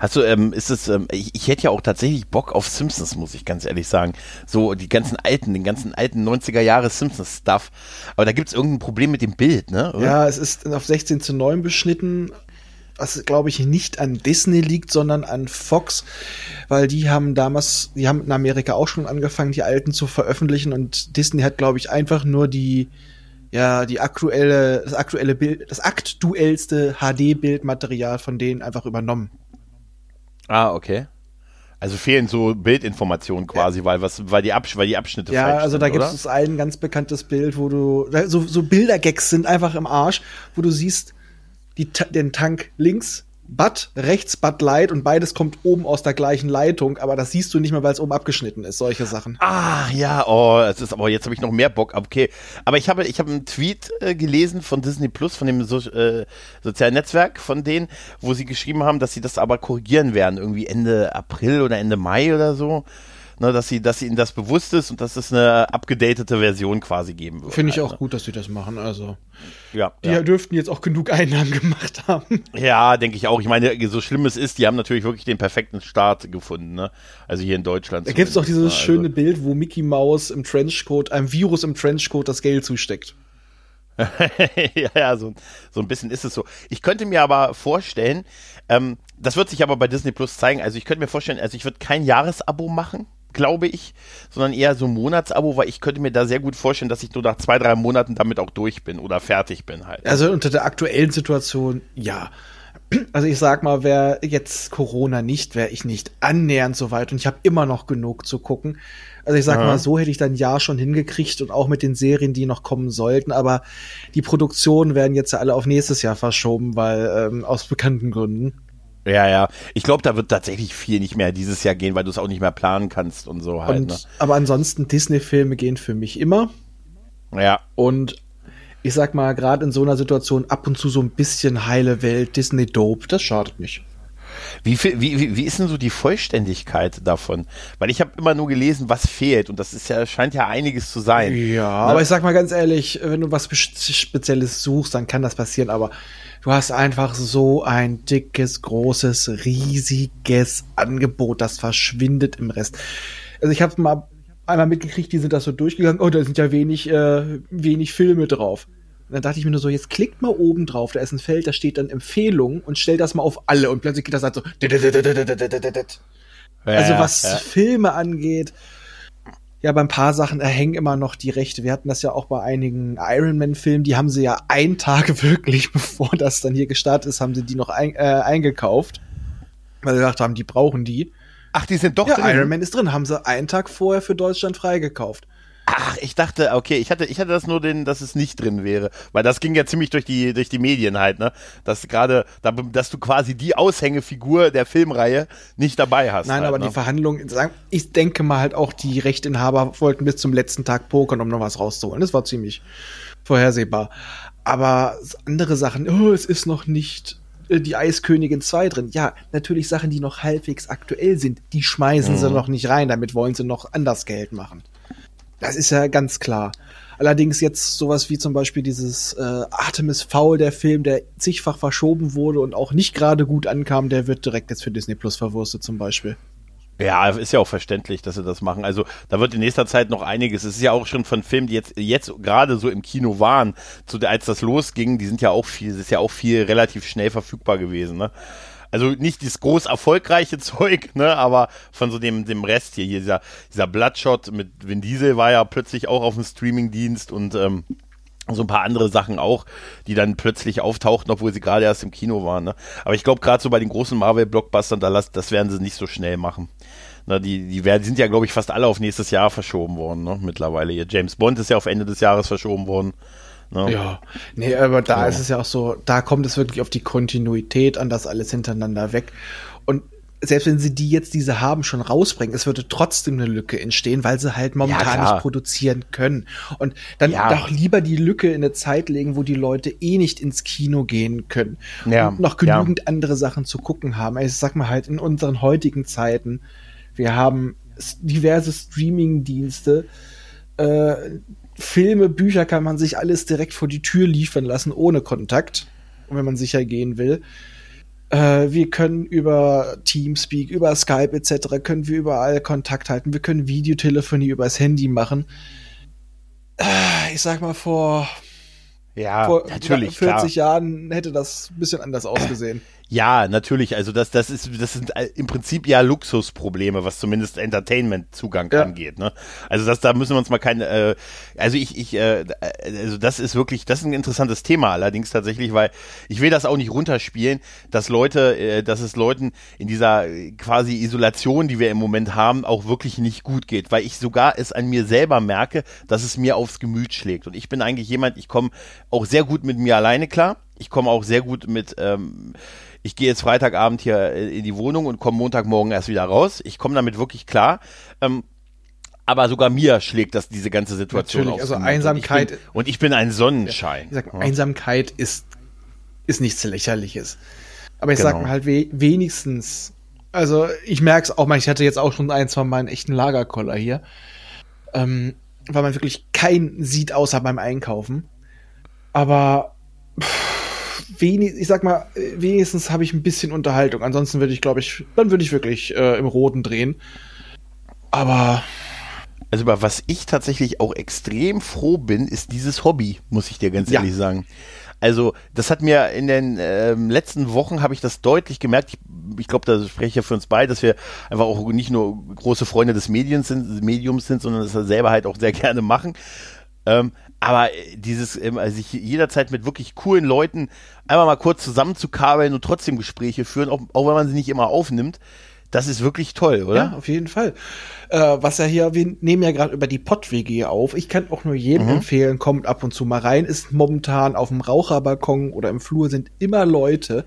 Hast du, ähm, ist es, ähm, ich, ich hätte ja auch tatsächlich Bock auf Simpsons, muss ich ganz ehrlich sagen. So die ganzen alten, den ganzen alten 90er Jahre Simpsons-Stuff. Aber da gibt es irgendein Problem mit dem Bild, ne? oder? Ja, es ist auf 16 zu 9 beschnitten, was glaube ich nicht an Disney liegt, sondern an Fox, weil die haben damals, die haben in Amerika auch schon angefangen, die alten zu veröffentlichen und Disney hat glaube ich einfach nur die ja, die aktuelle das aktuelle Bild, das aktuellste HD Bildmaterial von denen einfach übernommen. Ah, okay. Also fehlen so Bildinformationen quasi, weil was, weil die, Absch weil die Abschnitte Ja, also da gibt es ein ganz bekanntes Bild, wo du so, so Bildergags sind einfach im Arsch, wo du siehst die, den Tank links, Bud, rechts Bud Light und beides kommt oben aus der gleichen Leitung, aber das siehst du nicht mehr, weil es oben abgeschnitten ist, solche Sachen. Ah, ja, oh, es ist aber jetzt habe ich noch mehr Bock. Okay, aber ich habe ich habe einen Tweet äh, gelesen von Disney Plus, von dem so, äh, sozialen Netzwerk von denen, wo sie geschrieben haben, dass sie das aber korrigieren werden, irgendwie Ende April oder Ende Mai oder so. Ne, dass sie, dass ihnen das bewusst ist und dass es eine abgedatete Version quasi geben wird. Finde ich halt, auch gut, dass sie das machen, also. Ne? Ja, Die ja. dürften jetzt auch genug Einnahmen gemacht haben. ja denke ich auch. Ich meine, so schlimm es ist, die haben natürlich wirklich den perfekten Start gefunden. Ne? Also hier in Deutschland. Da gibt es doch dieses ne? schöne Bild, wo Mickey Mouse im Trenchcoat, einem Virus im Trenchcoat das Geld zusteckt. ja, ja, so, so ein bisschen ist es so. Ich könnte mir aber vorstellen, ähm, das wird sich aber bei Disney Plus zeigen. Also ich könnte mir vorstellen, also ich würde kein Jahresabo machen, glaube ich, sondern eher so ein Monatsabo, weil ich könnte mir da sehr gut vorstellen, dass ich nur nach zwei, drei Monaten damit auch durch bin oder fertig bin halt. Also unter der aktuellen Situation, ja. Also ich sag mal, wäre jetzt Corona nicht, wäre ich nicht annähernd so weit und ich habe immer noch genug zu gucken. Also ich sag Ja. mal, so hätte ich dann ja schon hingekriegt und auch mit den Serien, die noch kommen sollten, aber die Produktionen werden jetzt ja alle auf nächstes Jahr verschoben, weil ähm, aus bekannten Gründen. Ja, ja. Ich glaube, da wird tatsächlich viel nicht mehr dieses Jahr gehen, weil du es auch nicht mehr planen kannst und so halt. Und, Aber ansonsten Disney-Filme gehen für mich immer. ne? Ja. Und ich sag mal, gerade in so einer Situation ab und zu so ein bisschen heile Welt, Disney Dope, das schadet nicht. Wie, viel, wie, wie, wie ist denn so die Vollständigkeit davon? Weil ich habe immer nur gelesen, was fehlt und das ist ja scheint ja einiges zu sein. Ja, aber ich sag mal ganz ehrlich, wenn du was Spe- Spezielles suchst, dann kann das passieren, aber du hast einfach so ein dickes, großes, riesiges Angebot, das verschwindet im Rest. Also ich habe mal einmal mitgekriegt, die sind das so durchgegangen, oh, da sind ja wenig, äh, wenig Filme drauf. dann dachte ich mir nur so, jetzt klickt mal oben drauf, da ist ein Feld, da steht dann Empfehlung und stell das mal auf alle und plötzlich geht das halt so. Also was ja. Filme angeht, ja, bei ein paar Sachen hängen immer noch die Rechte. Wir hatten das ja auch bei einigen Iron Man-Filmen, die haben sie ja einen Tag wirklich, bevor das dann hier gestartet ist, haben sie die noch ein, äh, eingekauft. Weil sie gedacht haben, die brauchen die. Ach, die sind doch ja, drin. Iron Man ist drin, haben sie einen Tag vorher für Deutschland freigekauft. Ach, ich dachte, okay, ich hatte, ich hatte das nur den, dass es nicht drin wäre, weil das ging ja ziemlich durch die, durch die Medien halt, ne, dass gerade, da, dass du quasi die Aushängefigur der Filmreihe nicht dabei hast. Nein, halt, aber ne? die Verhandlungen, ich denke mal halt auch die Rechteinhaber wollten bis zum letzten Tag pokern, um noch was rauszuholen. Das war ziemlich vorhersehbar. Aber andere Sachen, oh, es ist noch nicht äh, die Eiskönigin 2 drin. Ja, natürlich Sachen, die noch halbwegs aktuell sind, die schmeißen mhm. sie noch nicht rein, damit wollen sie noch anders Geld machen. Das ist ja ganz klar. Allerdings jetzt sowas wie zum Beispiel dieses äh, Artemis Foul, der Film, der zigfach verschoben wurde und auch nicht gerade gut ankam, der wird direkt jetzt für Disney Plus verwurstet zum Beispiel. Ja, ist ja auch verständlich, dass sie das machen. Also da wird in nächster Zeit noch einiges. Es ist ja auch schon von Filmen, die jetzt, jetzt gerade so im Kino waren, zu, als das losging, die sind ja auch viel, es ist ja auch viel relativ schnell verfügbar gewesen. Ne? Also nicht das groß erfolgreiche Zeug, ne, aber von so dem, dem Rest hier, hier dieser, dieser Bloodshot mit Vin Diesel war ja plötzlich auch auf dem Streamingdienst und ähm, so ein paar andere Sachen auch, die dann plötzlich auftauchten, obwohl sie gerade erst im Kino waren. Ne? Aber ich glaube, gerade so bei den großen Marvel-Blockbustern, da las, das werden sie nicht so schnell machen. Na, die, die, werden, die sind ja, glaube ich, fast alle auf nächstes Jahr verschoben worden, ne? Mittlerweile. Hier. James Bond ist ja auf Ende des Jahres verschoben worden. Ne? Ja, nee, aber da ja. ist es ja auch so, da kommt es wirklich auf die Kontinuität an, das alles hintereinander weg. Und selbst wenn sie die jetzt diese haben schon rausbringen, es würde trotzdem eine Lücke entstehen, weil sie halt momentan ja, nicht produzieren können. Und dann ja. doch lieber die Lücke in eine Zeit legen, wo die Leute eh nicht ins Kino gehen können ja. und noch genügend andere Sachen zu gucken haben. Ich sag mal halt in unseren heutigen Zeiten, wir haben diverse Streaming-Dienste, äh, Filme, Bücher kann man sich alles direkt vor die Tür liefern lassen, ohne Kontakt, wenn man sicher gehen will. Äh, wir können über Teamspeak, über Skype etc. können wir überall Kontakt halten. Wir können Videotelefonie übers Handy machen. Äh, ich sag mal vor ja, vor natürlich, 40 klar. Jahren hätte das ein bisschen anders ausgesehen. Ja, natürlich. Also das, das ist, das sind im Prinzip ja Luxusprobleme, was zumindest Entertainment-Zugang ja. angeht. Ne? Also das, da müssen wir uns mal keine. Äh, also ich, ich, äh, also das ist wirklich, das ist ein interessantes Thema allerdings tatsächlich, weil ich will das auch nicht runterspielen, dass Leute, äh, dass es Leuten in dieser quasi Isolation, die wir im Moment haben, auch wirklich nicht gut geht, weil ich sogar es an mir selber merke, dass es mir aufs Gemüt schlägt. Und ich bin eigentlich jemand, ich komme auch sehr gut mit mir alleine klar. Ich komme auch sehr gut mit ähm, ich gehe jetzt Freitagabend hier in die Wohnung und komme Montagmorgen erst wieder raus. Ich komme damit wirklich klar. Ähm, aber sogar mir schlägt das diese ganze Situation Natürlich, also Einsamkeit. Und ich, bin, und ich bin ein Sonnenschein. Ja, sag, Einsamkeit ist, ist nichts Lächerliches. Aber ich genau. sag mal halt we wenigstens, also ich merke es auch mal, ich hatte jetzt auch schon ein, zwei Mal einen echten Lagerkoller hier. Ähm, weil man wirklich kein sieht außer beim Einkaufen. Aber wenig, ich sag mal, wenigstens habe ich ein bisschen Unterhaltung. Ansonsten würde ich, glaube ich, dann würde ich wirklich äh, im Roten drehen. Aber. Also über was ich tatsächlich auch extrem froh bin, ist dieses Hobby, muss ich dir ganz ja. ehrlich sagen. Also das hat mir in den ähm, letzten Wochen habe ich das deutlich gemerkt. Ich, ich glaube, da spreche ich ja für uns beide, dass wir einfach auch nicht nur große Freunde des Mediums sind, Mediums sind, sondern das selber halt auch sehr gerne machen. Ähm, aber dieses, ähm, also sich jederzeit mit wirklich coolen Leuten einmal mal kurz zusammenzukabeln und trotzdem Gespräche führen, auch, auch wenn man sie nicht immer aufnimmt, das ist wirklich toll, oder? Ja, auf jeden Fall. Äh, was ja hier, wir nehmen ja gerade über die Pott-WG auf. Ich kann auch nur jedem mhm. empfehlen, kommt ab und zu mal rein. Ist momentan auf dem Raucherbalkon oder im Flur sind immer Leute.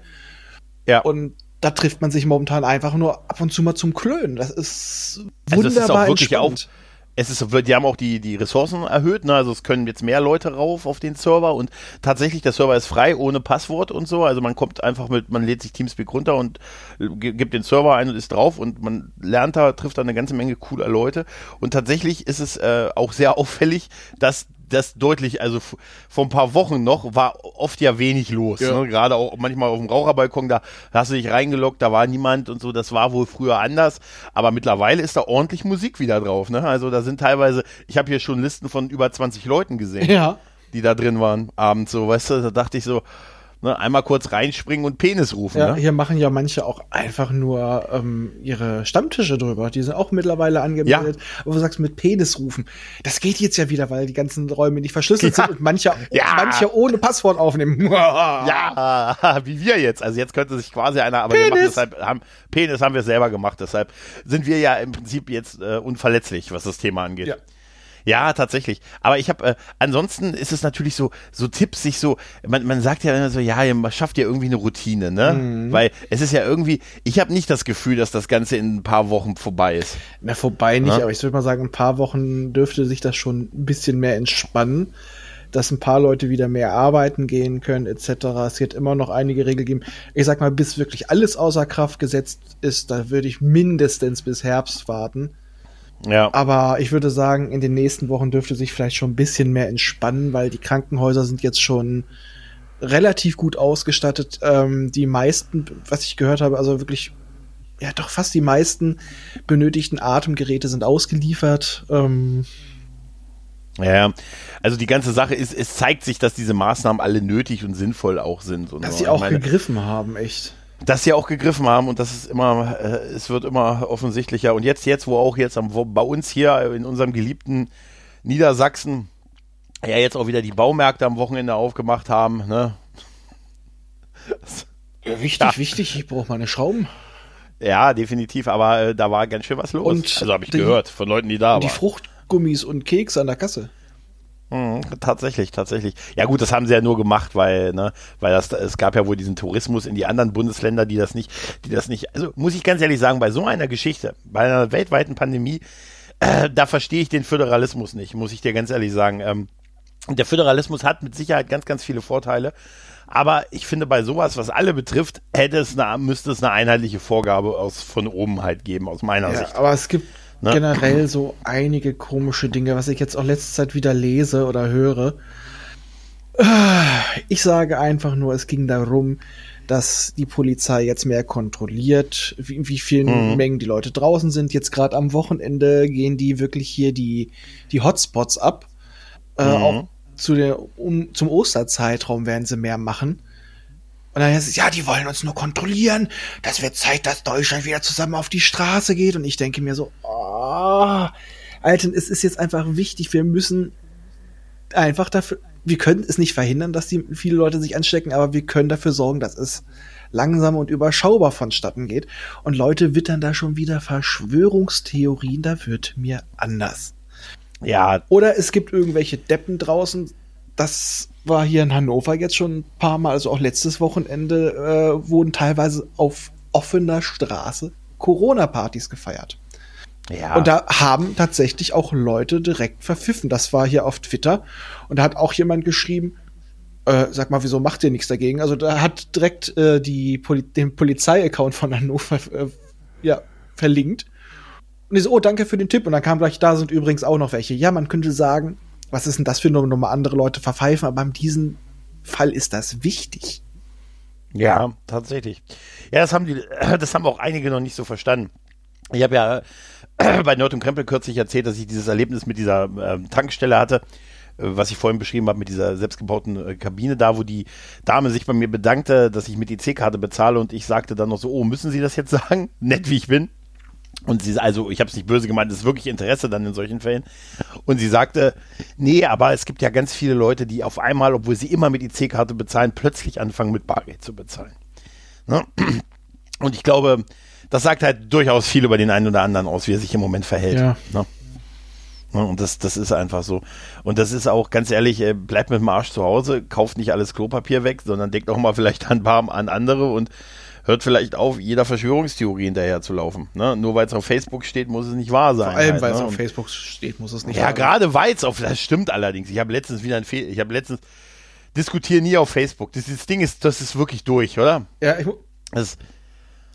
Ja. Und da trifft man sich momentan einfach nur ab und zu mal zum Klönen. Das ist wunderbar also das ist auch wirklich entspannt. Auch es ist, die haben auch die, die Ressourcen erhöht, ne? also es können jetzt mehr Leute rauf auf den Server und tatsächlich, der Server ist frei, ohne Passwort und so, also man kommt einfach mit, man lädt sich Teamspeak runter und gibt den Server ein und ist drauf und man lernt da, trifft da eine ganze Menge cooler Leute und tatsächlich ist es äh, auch sehr auffällig, dass das deutlich, also vor ein paar Wochen noch war oft ja wenig los. Ja. Ne? Gerade auch manchmal auf dem Raucherbalkon, da hast du dich reingeloggt, da war niemand und so, das war wohl früher anders. Aber mittlerweile ist da ordentlich Musik wieder drauf. Ne? Also da sind teilweise, ich habe hier schon Listen von über 20 Leuten gesehen. Ja die da drin waren, abends so, weißt du, da dachte ich so, ne, einmal kurz reinspringen und Penis rufen. Ja, ne? hier machen ja manche auch einfach nur ähm, ihre Stammtische drüber. Die sind auch mittlerweile angemeldet. Aber du sagst mit Penis rufen. Das geht jetzt ja wieder, weil die ganzen Räume nicht verschlüsselt Ja. sind und manche, Ja. manche ohne Passwort aufnehmen. Ja, wie wir jetzt. Also jetzt könnte sich quasi einer, aber wir machen Penis. deshalb, haben, Penis haben wir selber gemacht, deshalb sind wir ja im Prinzip jetzt äh, unverletzlich, was das Thema angeht. Ja. Ja, tatsächlich. Aber ich habe, äh, ansonsten ist es natürlich so, so Tipps, sich so, man, man sagt ja immer so, ja, man schafft ja irgendwie eine Routine, ne? Mhm. Weil es ist ja irgendwie, ich habe nicht das Gefühl, dass das Ganze in ein paar Wochen vorbei ist. Na, vorbei nicht, Ja. aber ich würde mal sagen, in ein paar Wochen dürfte sich das schon ein bisschen mehr entspannen, dass ein paar Leute wieder mehr arbeiten gehen können, etc. Es wird immer noch einige Regeln geben. Ich sag mal, bis wirklich alles außer Kraft gesetzt ist, da würde ich mindestens bis Herbst warten. Ja. Aber ich würde sagen, in den nächsten Wochen dürfte sich vielleicht schon ein bisschen mehr entspannen, weil die Krankenhäuser sind jetzt schon relativ gut ausgestattet. Ähm, die meisten, was ich gehört habe, also wirklich, ja doch fast die meisten benötigten Atemgeräte sind ausgeliefert. Ähm, Ja, also die ganze Sache ist, es zeigt sich, dass diese Maßnahmen alle nötig und sinnvoll auch sind. Und dass so. sie Ich auch meine, gegriffen haben, echt. Dass sie auch gegriffen haben und das ist immer, äh, es wird immer offensichtlicher. Und jetzt, jetzt, wo auch jetzt am, wo bei uns hier in unserem geliebten Niedersachsen ja jetzt auch wieder die Baumärkte am Wochenende aufgemacht haben, ne? Ja, wichtig, Ja. wichtig. Ich brauche meine Schrauben. Ja, definitiv, aber äh, da war ganz schön was los. Und also habe ich die- gehört von Leuten, die da Und die waren. Fruchtgummis und Keks an der Kasse. Mhm, tatsächlich, tatsächlich. Ja gut, das haben sie ja nur gemacht, weil, ne, weil das, es gab ja wohl diesen Tourismus in die anderen Bundesländer, die das nicht, die das nicht, also muss ich ganz ehrlich sagen, bei so einer Geschichte, bei einer weltweiten Pandemie, äh, da verstehe ich den Föderalismus nicht, muss ich dir ganz ehrlich sagen. Ähm, der Föderalismus hat mit Sicherheit ganz, ganz viele Vorteile. Aber ich finde, bei sowas, was alle betrifft, hätte es eine, müsste es eine einheitliche Vorgabe aus, von oben halt geben, aus meiner Ja, Sicht. aber es gibt Ne? generell so einige komische Dinge, was ich jetzt auch letzte Zeit wieder lese oder höre. Ich sage einfach nur, es ging darum, dass die Polizei jetzt mehr kontrolliert, wie, wie vielen Mhm. Mengen die Leute draußen sind. Jetzt gerade am Wochenende gehen die wirklich hier die, die Hotspots ab. Äh, Mhm. auch zu der, um, zum Osterzeitraum werden sie mehr machen. Und dann heißt es, ja, die wollen uns nur kontrollieren. Das wird Zeit, dass Deutschland wieder zusammen auf die Straße geht. Und ich denke mir so, oh, Alter, es ist jetzt einfach wichtig. Wir müssen einfach dafür, wir können es nicht verhindern, dass die viele Leute sich anstecken, aber wir können dafür sorgen, dass es langsam und überschaubar vonstatten geht. Und Leute wittern da schon wieder Verschwörungstheorien, da wird mir anders. Ja, Oder es gibt irgendwelche Deppen draußen. Das war hier in Hannover jetzt schon ein paar Mal, also auch letztes Wochenende, äh, wurden teilweise auf offener Straße Corona-Partys gefeiert. ja. Und da haben tatsächlich auch Leute direkt verpfiffen. Das war hier auf Twitter. Und da hat auch jemand geschrieben, äh, sag mal, wieso macht ihr nichts dagegen? Also da hat direkt äh, die Poli den Polizei-Account von Hannover äh, ja, verlinkt. Und ich so, oh, danke für den Tipp. Und dann kam gleich, da sind übrigens auch noch welche. Ja, man könnte sagen, was ist denn das für Nummer, Nummer andere Leute verpfeifen, aber in diesem Fall ist das wichtig. Ja, tatsächlich. Ja, das haben die, das haben auch einige noch nicht so verstanden. Ich habe ja bei Nerd und Krempel kürzlich erzählt, dass ich dieses Erlebnis mit dieser ähm, Tankstelle hatte, äh, was ich vorhin beschrieben habe mit dieser selbstgebauten äh, Kabine da, wo die Dame sich bei mir bedankte, dass ich mit EC-Karte bezahle und ich sagte dann noch so, oh, müssen Sie das jetzt sagen? Nett wie ich bin. Und sie, also ich habe es nicht böse gemeint, es ist wirklich Interesse dann in solchen Fällen. Und sie sagte, nee, aber es gibt ja ganz viele Leute, die auf einmal, obwohl sie immer mit IC-Karte bezahlen, plötzlich anfangen mit Bargeld zu bezahlen. Ne? Und ich glaube, das sagt halt durchaus viel über den einen oder anderen aus, wie er sich im Moment verhält. Ja. Ne? Ne, Und das, das ist einfach so. Und das ist auch ganz ehrlich, äh, bleibt mit dem Arsch zu Hause, kauft nicht alles Klopapier weg, sondern denkt auch mal vielleicht an an andere und hört vielleicht auf, jeder Verschwörungstheorie hinterher zu laufen. Ne? Nur weil es auf Facebook steht, muss es nicht wahr sein. Vor allem, halt, weil es ne? auf Facebook steht, muss es nicht ja, sein. gerade weil es auf, das stimmt allerdings. Ich habe letztens wieder ein Fehl, ich habe letztens, diskutiere nie auf Facebook. Das, das Ding ist, das ist wirklich durch, oder? Ja, ich, Das,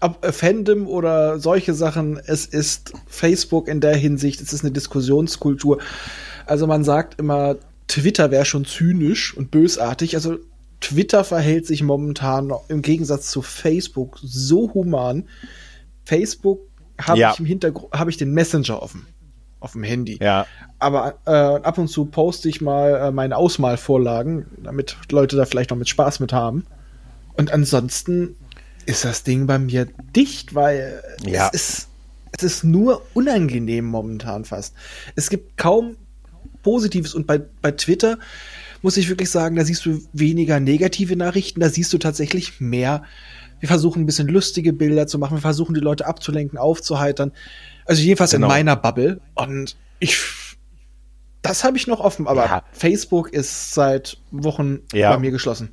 ob äh, Fandom oder solche Sachen, es ist Facebook in der Hinsicht, es ist eine Diskussionskultur. Also man sagt immer, Twitter wäre schon zynisch und bösartig. Also Twitter verhält sich momentan im Gegensatz zu Facebook so human. Facebook habe Ja. ich im Hintergrund, habe ich den Messenger offen. auf dem Handy. Ja. Aber äh, ab und zu poste ich mal äh, meine Ausmalvorlagen, damit Leute da vielleicht noch mit Spaß mit haben. Und ansonsten ist das Ding bei mir dicht, weil Ja. es ist es ist nur unangenehm momentan fast. Es gibt kaum Positives und bei, bei Twitter muss ich wirklich sagen, da siehst du weniger negative Nachrichten, da siehst du tatsächlich mehr. Wir versuchen ein bisschen lustige Bilder zu machen, wir versuchen die Leute abzulenken, aufzuheitern. Also jedenfalls Genau. in meiner Bubble. Und ich, das habe ich noch offen, aber Ja. Facebook ist seit Wochen Ja. bei mir geschlossen.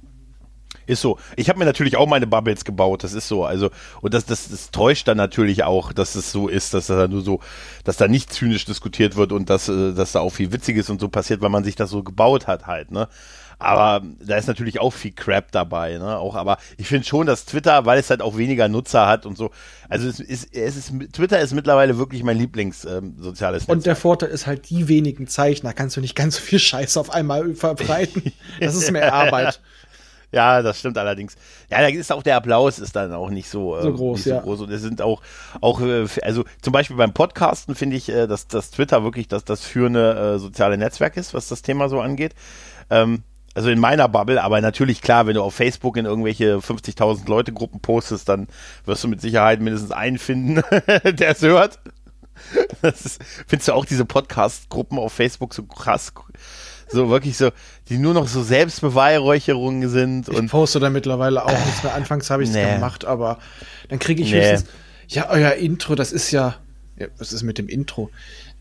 Ist so. Ich habe mir natürlich auch meine Bubbles gebaut, das ist so. Also, und das, das, das täuscht dann natürlich auch, dass es so ist, dass da nur so, dass da nicht zynisch diskutiert wird und dass, äh, dass da auch viel Witziges und so passiert, weil man sich das so gebaut hat halt, ne? Aber da ist natürlich auch viel Crap dabei, ne? Auch, aber ich finde schon, dass Twitter, weil es halt auch weniger Nutzer hat und so, also es ist, es ist Twitter ist mittlerweile wirklich mein Lieblings ähm, Und der Vorteil ist halt, die wenigen Zeichner kannst du nicht ganz so viel Scheiß auf einmal verbreiten. Das ist mehr Arbeit. Ja, das stimmt allerdings. Ja, da ist auch der Applaus ist dann auch nicht so, äh, So groß, nicht so ja. groß. Und es sind auch, auch, äh, also zum Beispiel beim Podcasten finde ich, äh, dass, dass Twitter wirklich das, das führende äh, soziale Netzwerk ist, was das Thema so angeht. Ähm, also in meiner Bubble, aber natürlich klar, wenn du auf Facebook in irgendwelche 50.000 Leute Gruppen postest, dann wirst du mit Sicherheit mindestens einen finden, der es hört. Das ist, findest du auch diese Podcast-Gruppen auf Facebook so krass, so wirklich so, die nur noch so Selbstbeweihräucherungen sind Ich und poste da mittlerweile auch nichts mehr. Anfangs habe ich es Nee. gemacht, aber dann kriege ich Nee. höchstens, ja, euer Intro, das ist ja, ja, was ist mit dem Intro?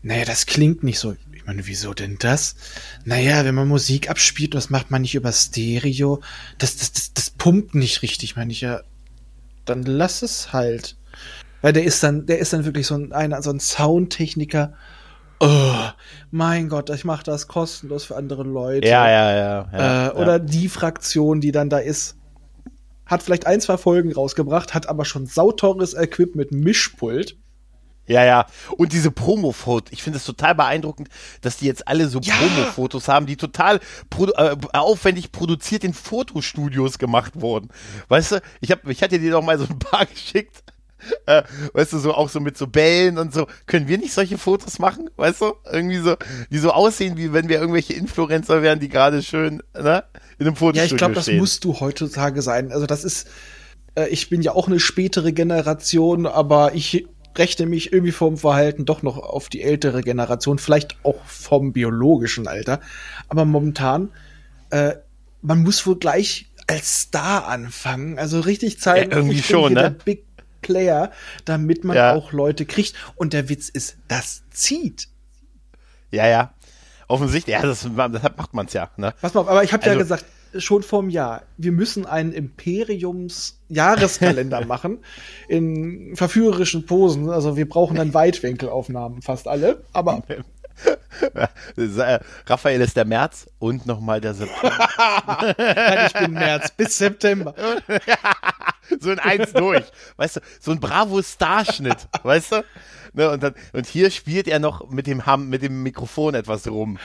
Naja, das klingt nicht so. Ich meine, wieso denn das? Naja, wenn man Musik abspielt, das macht man nicht über Stereo, das, das, das, das pumpt nicht richtig, meine ich ja. Dann lass es halt. Weil der ist dann, der ist dann wirklich so ein, einer, so ein Soundtechniker. Oh, mein Gott, ich mache das kostenlos für andere Leute ja, ja, ja. ja, äh, oder die Fraktion, die dann da ist, hat vielleicht ein, zwei Folgen rausgebracht, hat aber schon sauteures Equipment, Mischpult. ja, ja. Und diese Promo-Fotos, ich finde es total beeindruckend, dass die jetzt alle so Ja. Promo-Fotos haben, die total produ äh, aufwendig produziert in Fotostudios gemacht wurden. Weißt du, ich, hab, ich hatte dir doch mal so ein paar geschickt. Äh, weißt du, so auch so mit so Bällen und so. Können wir nicht solche Fotos machen? Weißt du? Irgendwie so, die so aussehen, wie wenn wir irgendwelche Influencer wären, die gerade schön, ne? In einem Fotostudio Ja, ich glaube, das stehen. musst du heutzutage sein. Also das ist, äh, ich bin ja auch eine spätere Generation, aber ich rechne mich irgendwie vom Verhalten doch noch auf die ältere Generation, vielleicht auch vom biologischen Alter. Aber momentan, äh, man muss wohl gleich als Star anfangen, also richtig zeigen, Ja, irgendwie ich bin schon, ne? der Big Player, damit man Ja. auch Leute kriegt. Und der Witz ist, das zieht. Ja, ja. Offensichtlich, ja, das, deshalb macht man's ja, ne? Pass mal auf, aber ich habe ja Also- gesagt, schon vorm Jahr, wir müssen einen Imperiums-Jahreskalender machen in verführerischen Posen. Also wir brauchen dann Weitwinkelaufnahmen, fast alle. Aber Raphael ist der März und nochmal der September. nein, ich bin März bis September. so ein Eins durch. Weißt du, so ein Bravo-Starschnitt, weißt du? Ne, und, dann, und hier spielt er noch mit dem, Ham, mit dem Mikrofon etwas rum.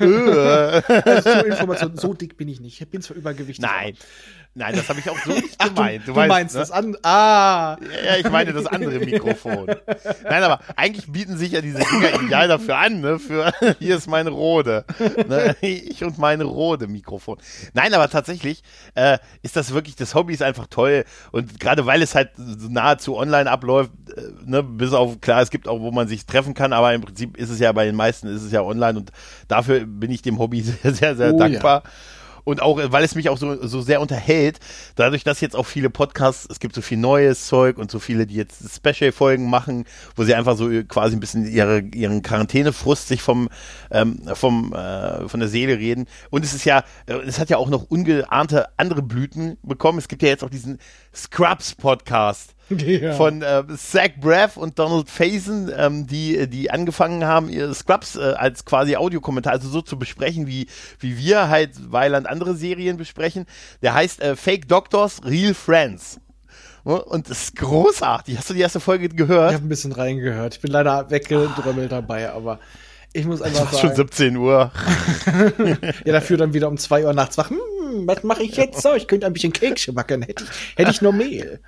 Äh. Also zur Information, so dick bin ich nicht. Ich bin zwar übergewichtig. Nein, nein, das habe ich auch so nicht Ach, gemeint. du, du weißt, meinst ne? das an. Ah. Ja, ich meine das andere Mikrofon. Nein, aber eigentlich bieten sich ja diese Dinger ideal dafür an, ne? Für hier ist meine Rode. Ne? Ich und meine Rode Mikrofon. Nein, aber tatsächlich äh, ist das wirklich, das Hobby ist einfach toll. Und gerade weil es halt nahezu online abläuft, äh, ne, bis auf, klar, es gibt auch, wo man sich treffen kann, aber im Prinzip ist es ja bei den meisten ist es ja online und dafür bin ich dem Hobby sehr, sehr, sehr Oh ja. dankbar. Und auch, weil es mich auch so, so sehr unterhält, dadurch, dass jetzt auch viele Podcasts, es gibt so viel neues Zeug und so viele, die jetzt Special-Folgen machen, wo sie einfach so quasi ein bisschen ihre, ihren Quarantänefrust sich vom, ähm, vom, äh, von der Seele reden. Und es ist ja, äh, es hat ja auch noch ungeahnte andere Blüten bekommen. Es gibt ja jetzt auch diesen Scrubs-Podcast Ja. von äh, Zach Braff und Donald Faison, ähm, die, die angefangen haben, ihre Scrubs äh, als quasi Audiokommentar, also so zu besprechen, wie, wie wir halt Weiland andere Serien besprechen. Der heißt äh, Fake Doctors, Real Friends. Und das ist großartig. Hast du die erste Folge Ich gehört? habe ein bisschen reingehört. Ich bin leider weggedrömmelt dabei, aber ich muss Es einfach war schon sagen, 17 Uhr. ja, dafür dann wieder um zwei Uhr nachts wach. Hm, was mache ich jetzt so? Ich könnte ein bisschen Kekse backen. Hätte ich, hätte ich nur Mehl.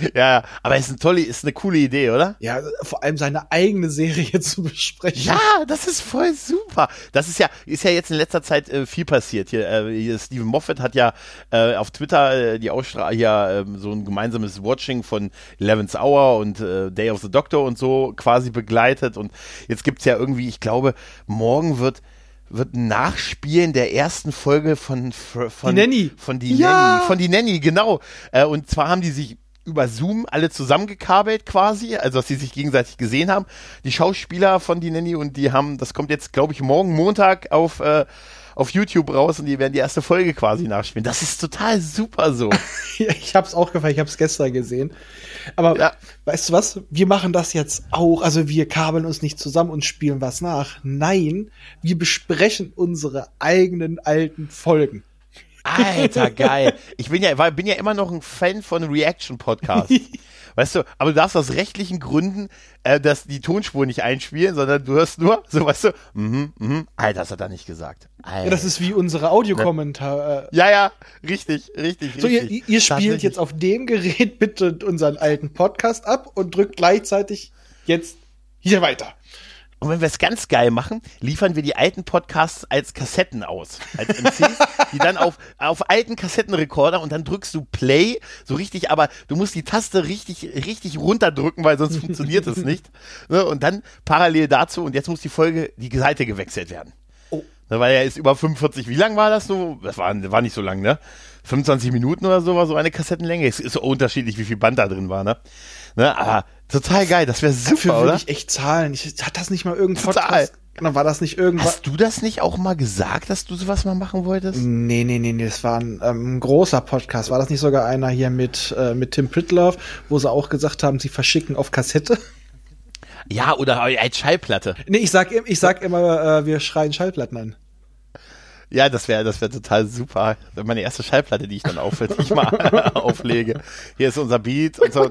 Ja, aber ist eine tolle, ist eine coole Idee, oder? Ja, vor allem seine eigene Serie zu besprechen. Ja, das ist voll super. Das ist ja, ist ja jetzt in letzter Zeit äh, viel passiert. Hier, äh, hier Steven Moffat hat ja äh, auf Twitter äh, die Ausstrahlung hier äh, so ein gemeinsames Watching von Eleven's Hour und äh, Day of the Doctor und so quasi begleitet. Und jetzt gibt's ja irgendwie, ich glaube, morgen wird wird ein Nachspielen der ersten Folge von von Die Nanny. von die Ja. Nanny von die Nanny genau äh, und zwar haben die sich über Zoom alle zusammengekabelt quasi, also dass sie sich gegenseitig gesehen haben. Die Schauspieler von die Nanny und die haben, das kommt jetzt glaube ich morgen Montag auf äh, auf YouTube raus und die werden die erste Folge quasi nachspielen. Das ist total super so. Ich hab's auch gefallen, ich hab's gestern gesehen. Aber Ja. weißt du was? Wir machen das jetzt auch. Also wir kabeln uns nicht zusammen und spielen was nach. Nein, wir besprechen unsere eigenen alten Folgen. Alter, geil. Ich bin ja, bin ja immer noch ein Fan von Reaction-Podcasts. Weißt du, aber du darfst aus rechtlichen Gründen äh, das, die Tonspur nicht einspielen, sondern du hörst nur, so weißt du, mhm, mhm, Alter, das hat er nicht gesagt. Alter. Ja, das ist wie unsere Audiokommentare. ja, ja, richtig, richtig, So, ihr, richtig. ihr spielt Tatsächlich. jetzt auf dem Gerät bitte unseren alten Podcast ab und drückt gleichzeitig jetzt hier weiter. Und wenn wir es ganz geil machen, liefern wir die alten Podcasts als Kassetten aus. Als MCs, die dann auf, auf alten Kassettenrekorder und dann drückst du Play, so richtig, aber du musst die Taste richtig, richtig runterdrücken, weil sonst funktioniert es nicht. Ne? Und dann parallel dazu, und jetzt muss die Folge, die Seite gewechselt werden. Oh. Ne, weil er ist über 45, wie lang war das so? Das war, war nicht so lang, ne? 25 Minuten oder so war so eine Kassettenlänge. Es ist so unterschiedlich, wie viel Band da drin war, ne? Ne? Aber total geil, das wäre super, Dafür würde oder? ich echt zahlen. Ich, hat das nicht mal irgendein Total. Podcast? Genau, war das nicht irgendwas? Hast du das nicht auch mal gesagt, dass du sowas mal machen wolltest? Nee, nee, nee, nee, das war ein, ähm, großer Podcast. War das nicht sogar einer hier mit, äh, mit Tim Pritlove, wo sie auch gesagt haben, sie verschicken auf Kassette? Ja, oder als Schallplatte. Nee, ich sag, ich sag immer, äh, wir schreien Schallplatten an. Ja, das wäre das wär total super. Meine erste Schallplatte, die ich dann auf, die ich mal auflege. Hier ist unser Beat und so.